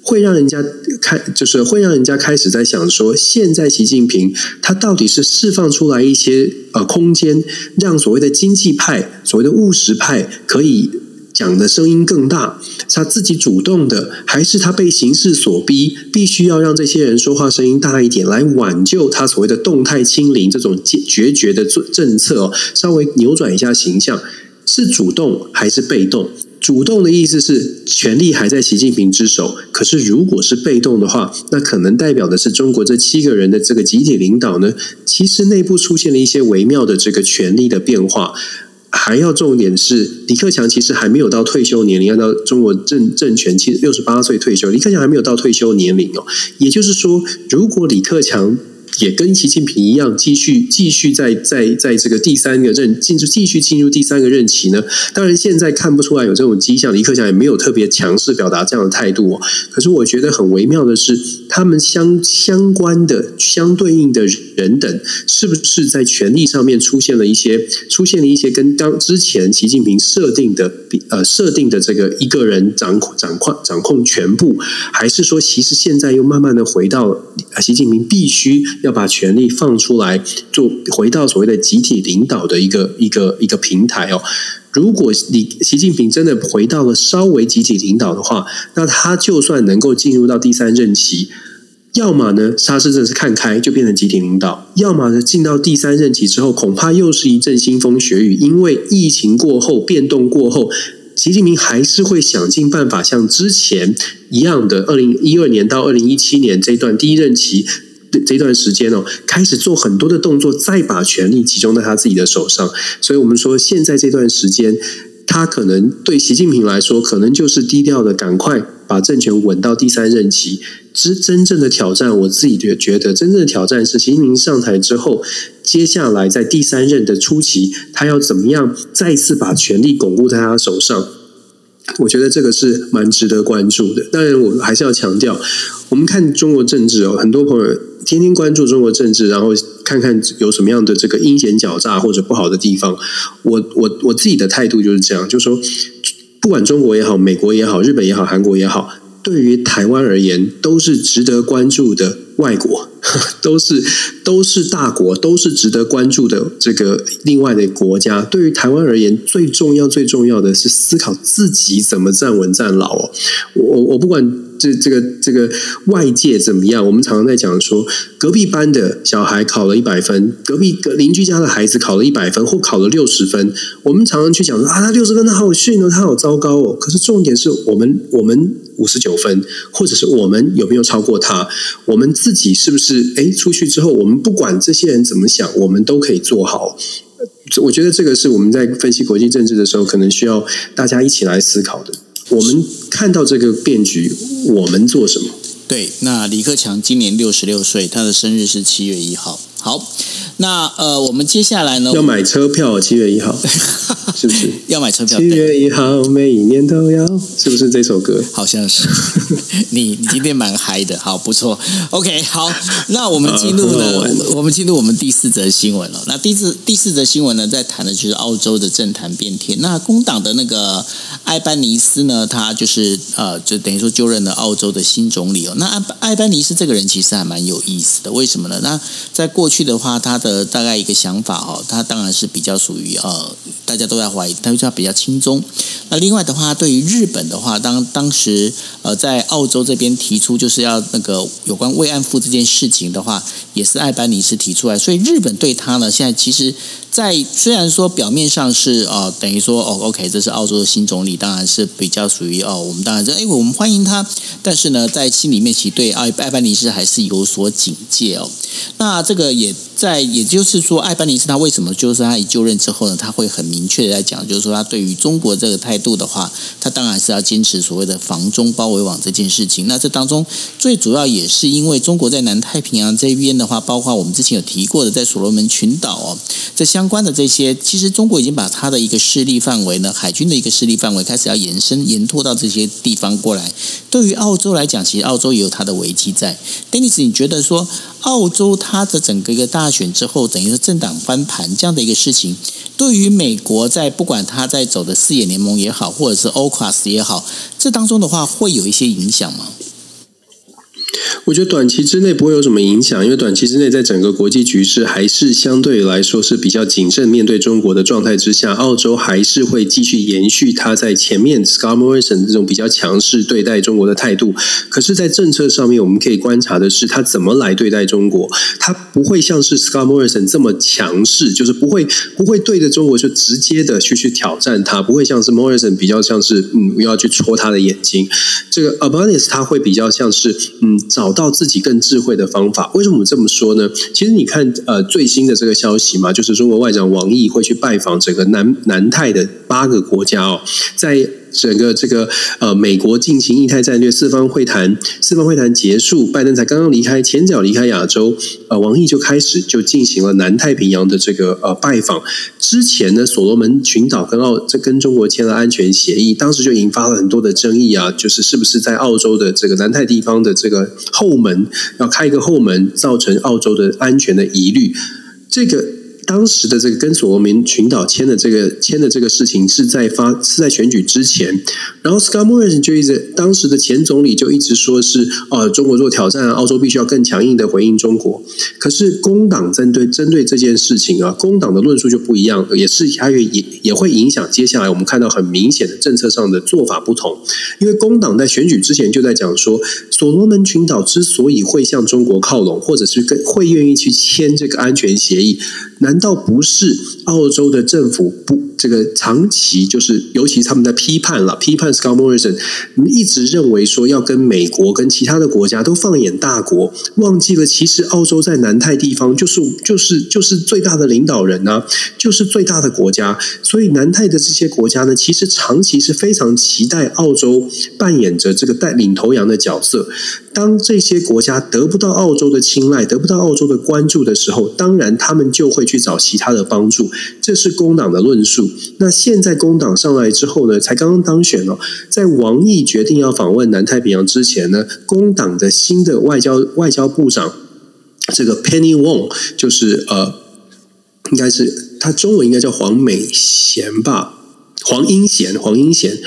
会让人家开，就是会让人家开始在想说，现在习近平他到底是释放出来一些呃空间，让所谓的经济派、所谓的务实派可以讲的声音更大，他自己主动的，还是他被形势所逼，必须要让这些人说话声音大一点，来挽救他所谓的动态清零这种决绝的政策哦，稍微扭转一下形象，是主动还是被动？主动的意思是权力还在习近平之手，可是如果是被动的话，那可能代表的是中国这七个人的这个集体领导呢，其实内部出现了一些微妙的这个权力的变化。还要重点是，李克强其实还没有到退休年龄，按照中国政政权其实六十八岁退休，李克强还没有到退休年龄哦。也就是说，如果李克强。也跟习近平一样，继续继续在在在这个第三个任进，继续进入第三个任期呢？当然，现在看不出来有这种迹象，李克强也没有特别强势表达这样的态度哦。可是，我觉得很微妙的是，他们相相关的相对应的人等，是不是在权力上面出现了一些出现了一些跟当之前习近平设定的呃设定的这个一个人掌控掌控掌控全部，还是说，其实现在又慢慢的回到习近平必须。要把权力放出来，做回到所谓的集体领导的一个一个一个平台哦。如果你习近平真的回到了稍微集体领导的话，那他就算能够进入到第三任期，要么呢沙士阵是看开就变成集体领导，要么呢进到第三任期之后，恐怕又是一阵腥风血雨。因为疫情过后变动过后，习近平还是会想尽办法像之前一样的，二零一二年到二零一七年这段第一任期。这段时间哦，开始做很多的动作，再把权力集中在他自己的手上。所以，我们说现在这段时间，他可能对习近平来说，可能就是低调的，赶快把政权稳到第三任期。之真正的挑战，我自己觉觉得，真正的挑战是习近平上台之后，接下来在第三任的初期，他要怎么样再次把权力巩固在他手上。我觉得这个是蛮值得关注的。当然，我还是要强调，我们看中国政治哦，很多朋友天天关注中国政治，然后看看有什么样的这个阴险狡诈或者不好的地方。我我我自己的态度就是这样，就是说，不管中国也好，美国也好，日本也好，韩国也好，对于台湾而言，都是值得关注的外国。(laughs) 都是都是大国，都是值得关注的这个另外的国家。对于台湾而言，最重要最重要的是思考自己怎么站稳站牢哦。我我不管。这这个这个外界怎么样？我们常常在讲说，隔壁班的小孩考了一百分，隔壁邻居家的孩子考了一百分，或考了六十分。我们常常去讲说啊，他六十分他好逊哦，他好糟糕哦。可是重点是我们我们五十九分，或者是我们有没有超过他？我们自己是不是哎出去之后，我们不管这些人怎么想，我们都可以做好。我觉得这个是我们在分析国际政治的时候，可能需要大家一起来思考的。我们看到这个变局，我们做什么？对，那李克强今年六十六岁，他的生日是七月一号。好。那呃，我们接下来呢？要买车票，七月一号，是不是？(laughs) 要买车票，七月一号，每一年都要，是不是这首歌？好像是。(laughs) 你你今天蛮嗨的，好不错。OK，好，那我们进入呢？我们进入我们第四则新闻了。那第四第四则新闻呢，在谈的就是澳洲的政坛变天。那工党的那个艾班尼斯呢，他就是呃，就等于说就任了澳洲的新总理哦。那艾艾班尼斯这个人其实还蛮有意思的，为什么呢？那在过去的话，他的呃，大概一个想法哦，他当然是比较属于呃，大家都在怀疑，他就比较轻松。那另外的话，对于日本的话，当当时呃在澳洲这边提出就是要那个有关慰安妇这件事情的话，也是艾班尼斯提出来，所以日本对他呢，现在其实。在虽然说表面上是哦，等于说哦，OK，这是澳洲的新总理，当然是比较属于哦，我们当然说，哎，我们欢迎他，但是呢，在心里面其实对艾艾班尼斯还是有所警戒哦。那这个也在，也就是说，艾班尼斯他为什么就是他一就任之后呢，他会很明确的在讲，就是说他对于中国这个态度的话，他当然是要坚持所谓的防中包围网这件事情。那这当中最主要也是因为中国在南太平洋这边的话，包括我们之前有提过的，在所罗门群岛哦，在香相关的这些，其实中国已经把它的一个势力范围呢，海军的一个势力范围开始要延伸、延拓到这些地方过来。对于澳洲来讲，其实澳洲也有它的危机在。Dennis，你觉得说澳洲它的整个一个大选之后，等于是政党翻盘这样的一个事情，对于美国在不管他在走的四眼联盟也好，或者是 o c a s 也好，这当中的话会有一些影响吗？我觉得短期之内不会有什么影响，因为短期之内在整个国际局势还是相对来说是比较谨慎面对中国的状态之下，澳洲还是会继续延续他在前面 Scott Morrison 这种比较强势对待中国的态度。可是，在政策上面，我们可以观察的是他怎么来对待中国，他不会像是 Scott Morrison 这么强势，就是不会不会对着中国就直接的去去挑战他，不会像是 Morrison 比较像是嗯要去戳他的眼睛。这个 Abanis 他会比较像是嗯找到。自己更智慧的方法，为什么这么说呢？其实你看，呃，最新的这个消息嘛，就是中国外长王毅会去拜访整个南南太的八个国家哦，在。整个这个呃，美国进行印太战略四方会谈，四方会谈结束，拜登才刚刚离开，前脚离开亚洲，呃，王毅就开始就进行了南太平洋的这个呃拜访。之前呢，所罗门群岛跟澳这跟中国签了安全协议，当时就引发了很多的争议啊，就是是不是在澳洲的这个南太地方的这个后门要开一个后门，造成澳洲的安全的疑虑，这个。当时的这个跟所罗门群岛签的这个签的这个事情是在发是在选举之前，然后 Scott Morrison 就一直当时的前总理就一直说是呃中国做挑战，澳洲必须要更强硬的回应中国。可是工党针对针对这件事情啊，工党的论述就不一样，也是它也也也会影响接下来我们看到很明显的政策上的做法不同。因为工党在选举之前就在讲说，所罗门群岛之所以会向中国靠拢，或者是跟会愿意去签这个安全协议。难道不是澳洲的政府不？这个长期就是，尤其他们在批判了，批判 Scott Morrison，一直认为说要跟美国跟其他的国家都放眼大国，忘记了其实澳洲在南太地方就是就是就是最大的领导人啊，就是最大的国家，所以南太的这些国家呢，其实长期是非常期待澳洲扮演着这个带领头羊的角色。当这些国家得不到澳洲的青睐，得不到澳洲的关注的时候，当然他们就会去找其他的帮助。这是工党的论述。那现在工党上来之后呢，才刚刚当选哦，在王毅决定要访问南太平洋之前呢，工党的新的外交外交部长这个 Penny Wong 就是呃，应该是他中文应该叫黄美贤吧，黄英贤，黄英贤。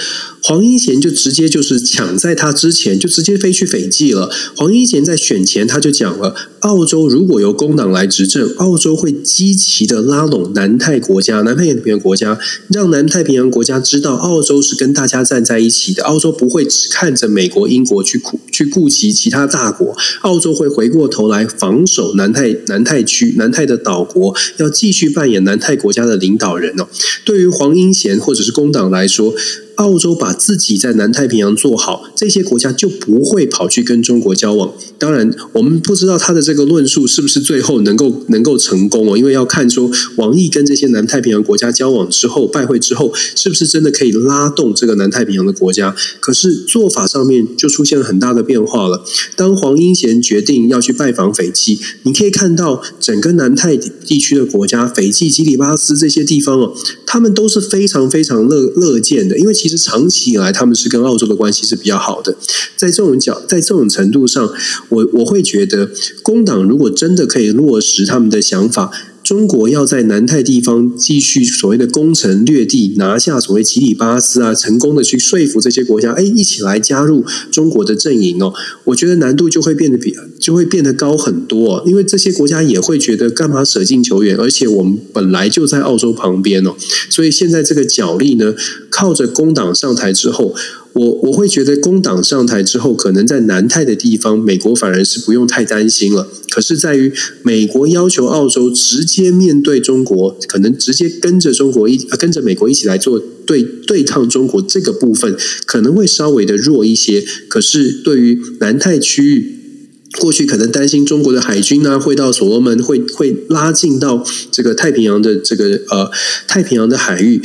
黄英贤就直接就是抢在他之前，就直接飞去斐济了。黄英贤在选前他就讲了，澳洲如果由工党来执政，澳洲会积极的拉拢南太国家、南太平洋国家，让南太平洋国家知道澳洲是跟大家站在一起的。澳洲不会只看着美国、英国去顾去顾及其他大国，澳洲会回过头来防守南太南太区、南太的岛国，要继续扮演南太国家的领导人哦。对于黄英贤或者是工党来说。澳洲把自己在南太平洋做好，这些国家就不会跑去跟中国交往。当然，我们不知道他的这个论述是不是最后能够能够成功哦，因为要看说王毅跟这些南太平洋国家交往之后，拜会之后，是不是真的可以拉动这个南太平洋的国家。可是做法上面就出现了很大的变化了。当黄英贤决定要去拜访斐济，你可以看到整个南太地区的国家，斐济、吉里巴斯这些地方哦，他们都是非常非常乐乐见的，因为。其实长期以来，他们是跟澳洲的关系是比较好的。在这种角，在这种程度上，我我会觉得，工党如果真的可以落实他们的想法。中国要在南太地方继续所谓的攻城略地，拿下所谓吉里巴斯啊，成功的去说服这些国家，哎，一起来加入中国的阵营哦。我觉得难度就会变得比就会变得高很多，因为这些国家也会觉得干嘛舍近求远，而且我们本来就在澳洲旁边哦，所以现在这个角力呢，靠着工党上台之后。我我会觉得工党上台之后，可能在南太的地方，美国反而是不用太担心了。可是，在于美国要求澳洲直接面对中国，可能直接跟着中国一跟着美国一起来做对对抗中国这个部分，可能会稍微的弱一些。可是，对于南太区域，过去可能担心中国的海军呢会到所罗门，会会拉近到这个太平洋的这个呃太平洋的海域。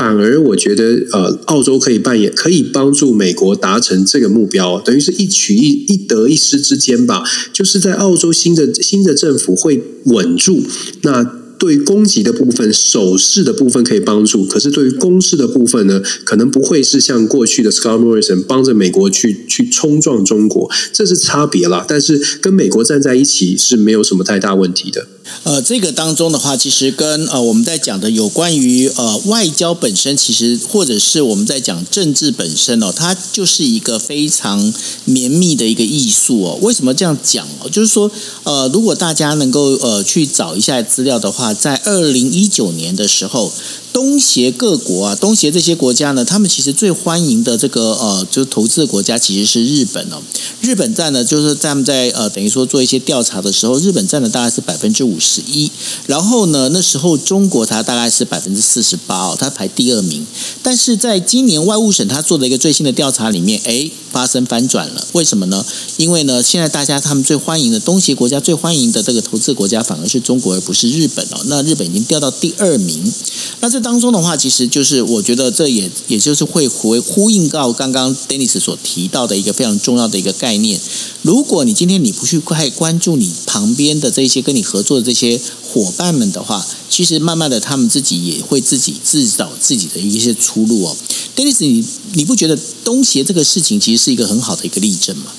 反而我觉得，呃，澳洲可以扮演，可以帮助美国达成这个目标，等于是一取一一得一失之间吧。就是在澳洲新的新的政府会稳住，那对攻击的部分、守势的部分可以帮助，可是对于攻势的部分呢，可能不会是像过去的 Scott Morrison 帮着美国去去冲撞中国，这是差别啦。但是跟美国站在一起是没有什么太大问题的。呃，这个当中的话，其实跟呃我们在讲的有关于呃外交本身，其实或者是我们在讲政治本身哦，它就是一个非常绵密的一个艺术哦。为什么这样讲哦？就是说，呃，如果大家能够呃去找一下资料的话，在二零一九年的时候。东协各国啊，东协这些国家呢，他们其实最欢迎的这个呃，就是投资的国家其实是日本哦。日本占呢，就是他们在呃，等于说做一些调查的时候，日本占的大概是百分之五十一。然后呢，那时候中国它大概是百分之四十八哦，它排第二名。但是在今年外务省他做的一个最新的调查里面，哎，发生反转了。为什么呢？因为呢，现在大家他们最欢迎的东协国家最欢迎的这个投资国家反而是中国，而不是日本哦。那日本已经掉到第二名。那这当中的话，其实就是我觉得这也也就是会回呼应到刚刚 Dennis 所提到的一个非常重要的一个概念。如果你今天你不去太关注你旁边的这些跟你合作这些伙伴们的话，其实慢慢的他们自己也会自己自找自己的一些出路哦。Dennis，你你不觉得东协这个事情其实是一个很好的一个例证吗？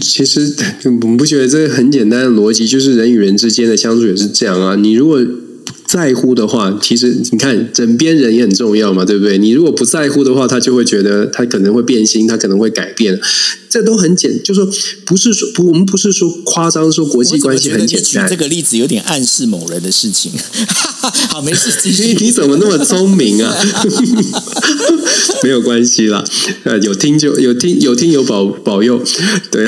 其实 (laughs) 我们不觉得这个很简单的逻辑，就是人与人之间的相处也是这样啊。你如果在乎的话，其实你看枕边人也很重要嘛，对不对？你如果不在乎的话，他就会觉得他可能会变心，他可能会改变。这都很简，就说不是说不，我们不是说夸张说国际关系很简单。这个例子有点暗示某人的事情。(laughs) 好，没事，你 (laughs) 你怎么那么聪明啊？(laughs) 没有关系啦，呃，有听就有听，有听有保保佑。对，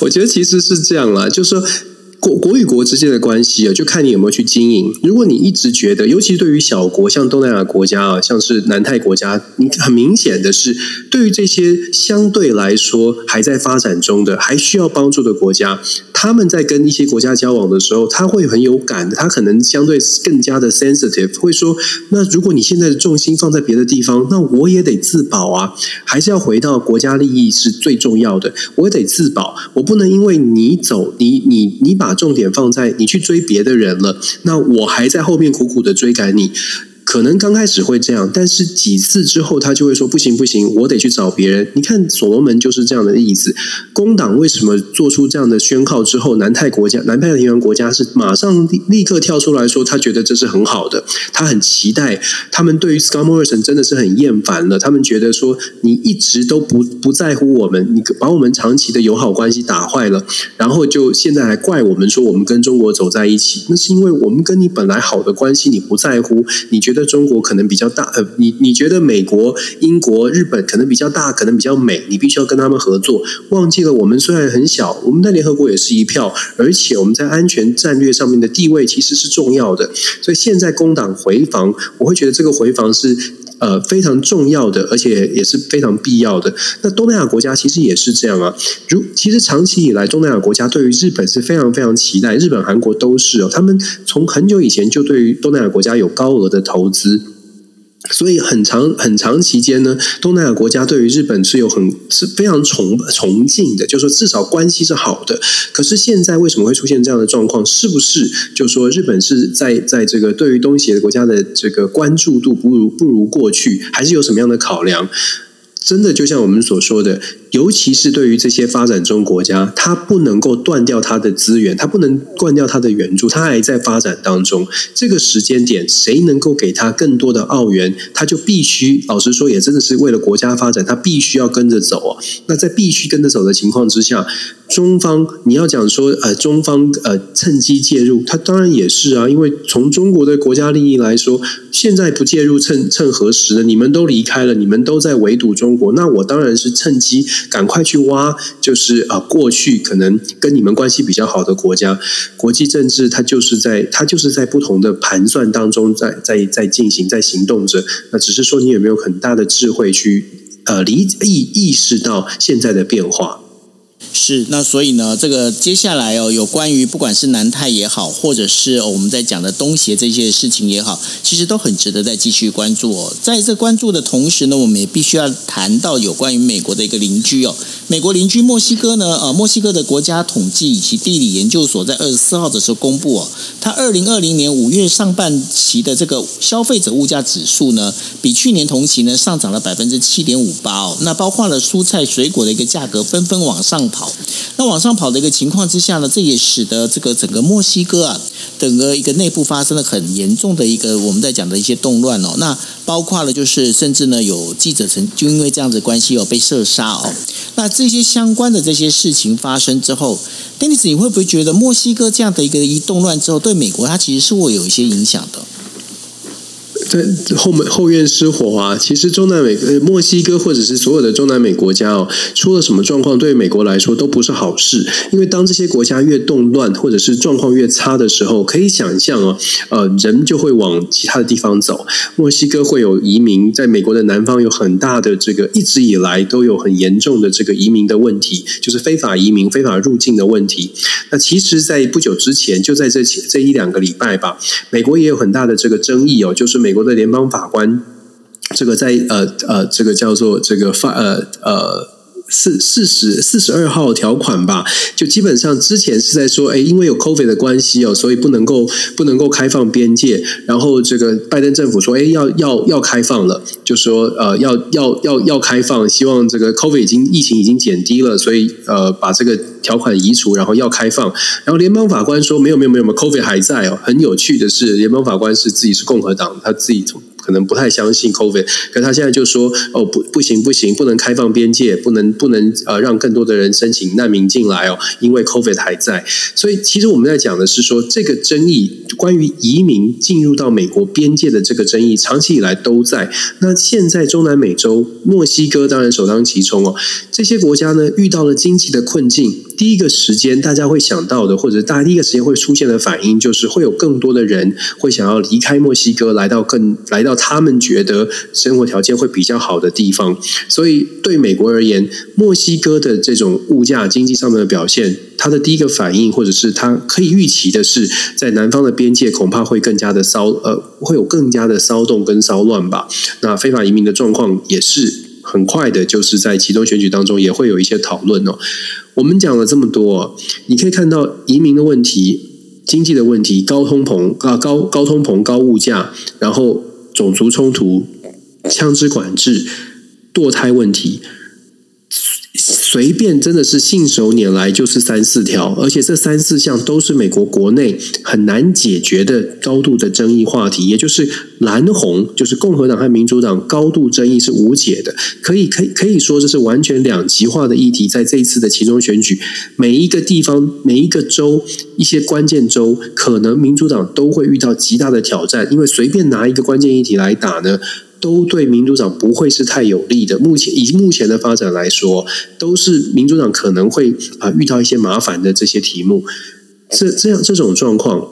我觉得其实是这样啦，就是说。国国与国之间的关系啊，就看你有没有去经营。如果你一直觉得，尤其对于小国，像东南亚国家啊，像是南太国家，你很明显的是，对于这些相对来说还在发展中的、还需要帮助的国家，他们在跟一些国家交往的时候，他会很有感，他可能相对更加的 sensitive，会说：那如果你现在的重心放在别的地方，那我也得自保啊，还是要回到国家利益是最重要的，我也得自保，我不能因为你走，你你你把。把重点放在你去追别的人了，那我还在后面苦苦的追赶你。可能刚开始会这样，但是几次之后，他就会说不行不行，我得去找别人。你看所罗门就是这样的例子。工党为什么做出这样的宣告之后，南太国家、南太平洋国家是马上立刻跳出来说，他觉得这是很好的，他很期待。他们对于 Scott Morrison 真的是很厌烦了，他们觉得说你一直都不不在乎我们，你把我们长期的友好关系打坏了，然后就现在还怪我们说我们跟中国走在一起，那是因为我们跟你本来好的关系你不在乎，你觉得。中国可能比较大，呃，你你觉得美国、英国、日本可能比较大，可能比较美，你必须要跟他们合作。忘记了，我们虽然很小，我们在联合国也是一票，而且我们在安全战略上面的地位其实是重要的。所以现在工党回防，我会觉得这个回防是。呃，非常重要的，而且也是非常必要的。那东南亚国家其实也是这样啊。如其实长期以来，东南亚国家对于日本是非常非常期待，日本、韩国都是哦。他们从很久以前就对于东南亚国家有高额的投资。所以很长很长期间呢，东南亚国家对于日本是有很是非常崇崇敬的，就是说至少关系是好的。可是现在为什么会出现这样的状况？是不是就说日本是在在这个对于东协国家的这个关注度不如不如过去，还是有什么样的考量？真的就像我们所说的。尤其是对于这些发展中国家，它不能够断掉它的资源，它不能断掉它的援助，它还在发展当中。这个时间点，谁能够给他更多的澳元，他就必须，老实说，也真的是为了国家发展，他必须要跟着走啊。那在必须跟着走的情况之下，中方你要讲说，呃，中方呃趁机介入，他当然也是啊，因为从中国的国家利益来说，现在不介入，趁趁何时呢？你们都离开了，你们都在围堵中国，那我当然是趁机。赶快去挖，就是啊，过去可能跟你们关系比较好的国家，国际政治它就是在它就是在不同的盘算当中，在在在进行，在行动着。那只是说你有没有很大的智慧去呃理意意识到现在的变化。是，那所以呢，这个接下来哦，有关于不管是南泰也好，或者是我们在讲的东协这些事情也好，其实都很值得再继续关注哦。在这关注的同时呢，我们也必须要谈到有关于美国的一个邻居哦。美国邻居墨西哥呢，呃，墨西哥的国家统计以及地理研究所在二十四号的时候公布哦，它二零二零年五月上半期的这个消费者物价指数呢，比去年同期呢上涨了百分之七点五八哦。那包括了蔬菜水果的一个价格纷纷往上。跑。那往上跑的一个情况之下呢，这也使得这个整个墨西哥啊，整个一个内部发生了很严重的一个我们在讲的一些动乱哦。那包括了就是甚至呢有记者曾就因为这样子关系有被射杀哦。那这些相关的这些事情发生之后，Dennis，你会不会觉得墨西哥这样的一个一动乱之后，对美国它其实是会有一些影响的？在后门后院失火啊！其实中南美、呃墨西哥或者是所有的中南美国家哦，出了什么状况，对于美国来说都不是好事。因为当这些国家越动乱或者是状况越差的时候，可以想象哦，呃，人就会往其他的地方走。墨西哥会有移民，在美国的南方有很大的这个，一直以来都有很严重的这个移民的问题，就是非法移民、非法入境的问题。那其实，在不久之前，就在这前这一两个礼拜吧，美国也有很大的这个争议哦，就是美美国。的联邦法官，这个在呃呃，这个叫做这个法呃呃。四四十四十二号条款吧，就基本上之前是在说，哎，因为有 COVID 的关系哦，所以不能够不能够开放边界。然后这个拜登政府说，哎，要要要开放了，就说呃要要要要开放，希望这个 COVID 已经疫情已经减低了，所以呃把这个条款移除，然后要开放。然后联邦法官说，没有没有没有，COVID 还在哦。很有趣的是，联邦法官是自己是共和党，他自己从。可能不太相信 COVID，可他现在就说哦不不行不行，不能开放边界，不能不能呃让更多的人申请难民进来哦，因为 COVID 还在。所以其实我们在讲的是说，这个争议关于移民进入到美国边界的这个争议，长期以来都在。那现在中南美洲墨西哥当然首当其冲哦，这些国家呢遇到了经济的困境，第一个时间大家会想到的，或者大家第一个时间会出现的反应，就是会有更多的人会想要离开墨西哥，来到更来到。他们觉得生活条件会比较好的地方，所以对美国而言，墨西哥的这种物价经济上面的表现，它的第一个反应，或者是它可以预期的是，在南方的边界恐怕会更加的骚，呃，会有更加的骚动跟骚乱吧。那非法移民的状况也是很快的，就是在其中选举当中也会有一些讨论哦。我们讲了这么多，你可以看到移民的问题、经济的问题、高通膨啊、高高通膨、高物价，然后。种族冲突、枪支管制、堕胎问题。随便真的是信手拈来就是三四条，而且这三四项都是美国国内很难解决的高度的争议话题，也就是蓝红，就是共和党和民主党高度争议是无解的，可以可以可以说这是完全两极化的议题，在这一次的其中选举，每一个地方、每一个州、一些关键州，可能民主党都会遇到极大的挑战，因为随便拿一个关键议题来打呢。都对民主党不会是太有利的。目前以目前的发展来说，都是民主党可能会啊遇到一些麻烦的这些题目。这这样这种状况，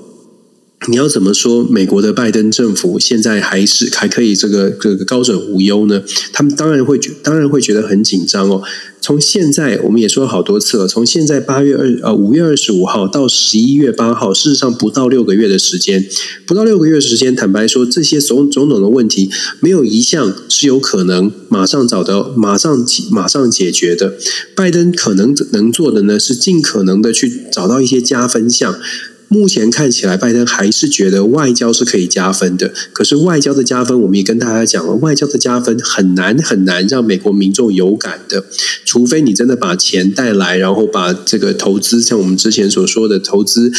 你要怎么说？美国的拜登政府现在还是还可以这个这个高枕无忧呢？他们当然会觉当然会觉得很紧张哦。从现在我们也说了好多次了，从现在八月二呃五月二十五号到十一月八号，事实上不到六个月的时间，不到六个月时间，坦白说，这些种种种的问题，没有一项是有可能马上找到、马上马上解决的。拜登可能能做的呢，是尽可能的去找到一些加分项。目前看起来，拜登还是觉得外交是可以加分的。可是外交的加分，我们也跟大家讲了，外交的加分很难很难让美国民众有感的，除非你真的把钱带来，然后把这个投资，像我们之前所说的投资，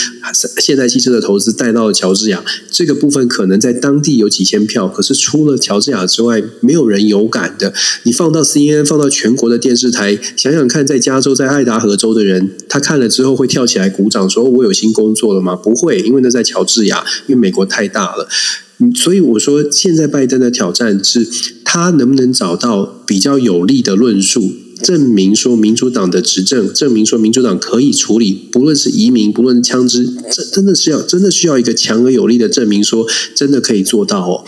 现代汽车的投资带到了乔治亚，这个部分可能在当地有几千票，可是除了乔治亚之外，没有人有感的。你放到 CNN，放到全国的电视台，想想看，在加州，在爱达荷州的人，他看了之后会跳起来鼓掌，说我有新工作了。吗？不会，因为那在乔治亚，因为美国太大了。所以我说，现在拜登的挑战是他能不能找到比较有力的论述，证明说民主党的执政，证明说民主党可以处理，不论是移民，不论是枪支，这真的是要真的需要一个强而有力的证明，说真的可以做到哦。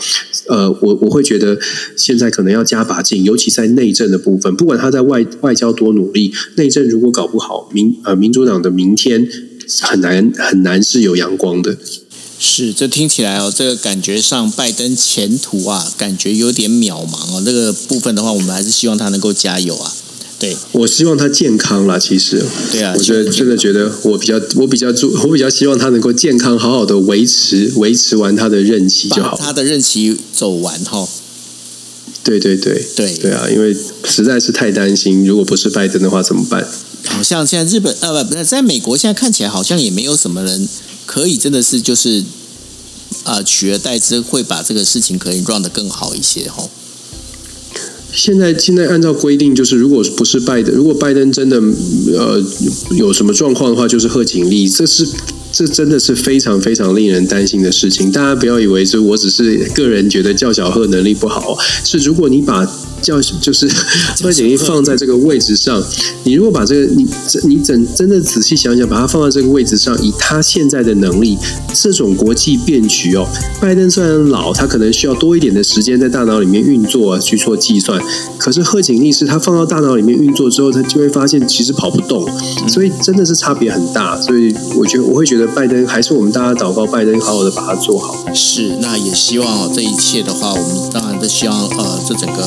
呃，我我会觉得现在可能要加把劲，尤其在内政的部分，不管他在外外交多努力，内政如果搞不好，民呃民主党的明天。很难很难是有阳光的，是这听起来哦，这个感觉上拜登前途啊，感觉有点渺茫哦。这个部分的话，我们还是希望他能够加油啊。对，我希望他健康啦。其实，对啊，我觉得真的觉得我比较我比较注我比较希望他能够健康好好的维持维持完他的任期就好，他的任期走完哈。对对对对对啊，因为实在是太担心，如果不是拜登的话怎么办？好像现在日本呃不不，在美国现在看起来好像也没有什么人可以真的是就是啊取而代之，会把这个事情可以 run 得更好一些哈。现在现在按照规定，就是如果不是拜登，如果拜登真的呃有什么状况的话，就是贺锦丽，这是。这真的是非常非常令人担心的事情。大家不要以为是我只是个人觉得叫小贺能力不好，是如果你把叫就是贺锦丽放在这个位置上，你如果把这个你你真真的仔细想想，把它放在这个位置上，以他现在的能力，这种国际变局哦，拜登虽然老，他可能需要多一点的时间在大脑里面运作去做计算，可是贺锦丽是他放到大脑里面运作之后，他就会发现其实跑不动，所以真的是差别很大。所以我觉得我会觉得。拜登还是我们大家祷告，拜登好好的把它做好。是，那也希望这一切的话，我们当然都希望，呃，这整个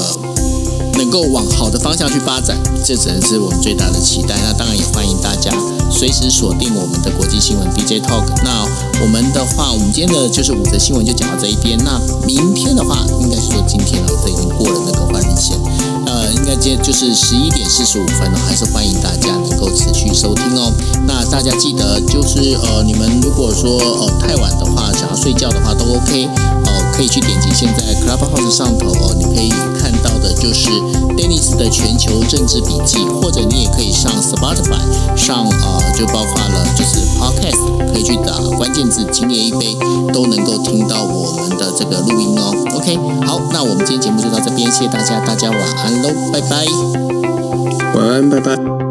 能够往好的方向去发展，这只能是我们最大的期待。那当然也欢迎大家随时锁定我们的国际新闻 DJ Talk。那我们的话，我们今天的就是五则新闻就讲到这一边。那明天的话，应该是说今天了，这已经过了那个换日线。呃，应该今天就是十一点四十五分了，还是欢迎大家能够持续收听哦。那大家记得就是呃，你们如果说呃太晚的话，想要睡觉的话都 OK，可以去点击现在 Clubhouse 上头哦，你可以看到的就是 Dennis 的全球政治笔记，或者你也可以上 Spotify 上呃，就包括了就是 Podcast，可以去打关键字“今夜一杯”，都能够听到我们的这个录音哦。OK，好，那我们今天节目就到这边，谢谢大家，大家晚安喽，拜拜，晚安，拜拜。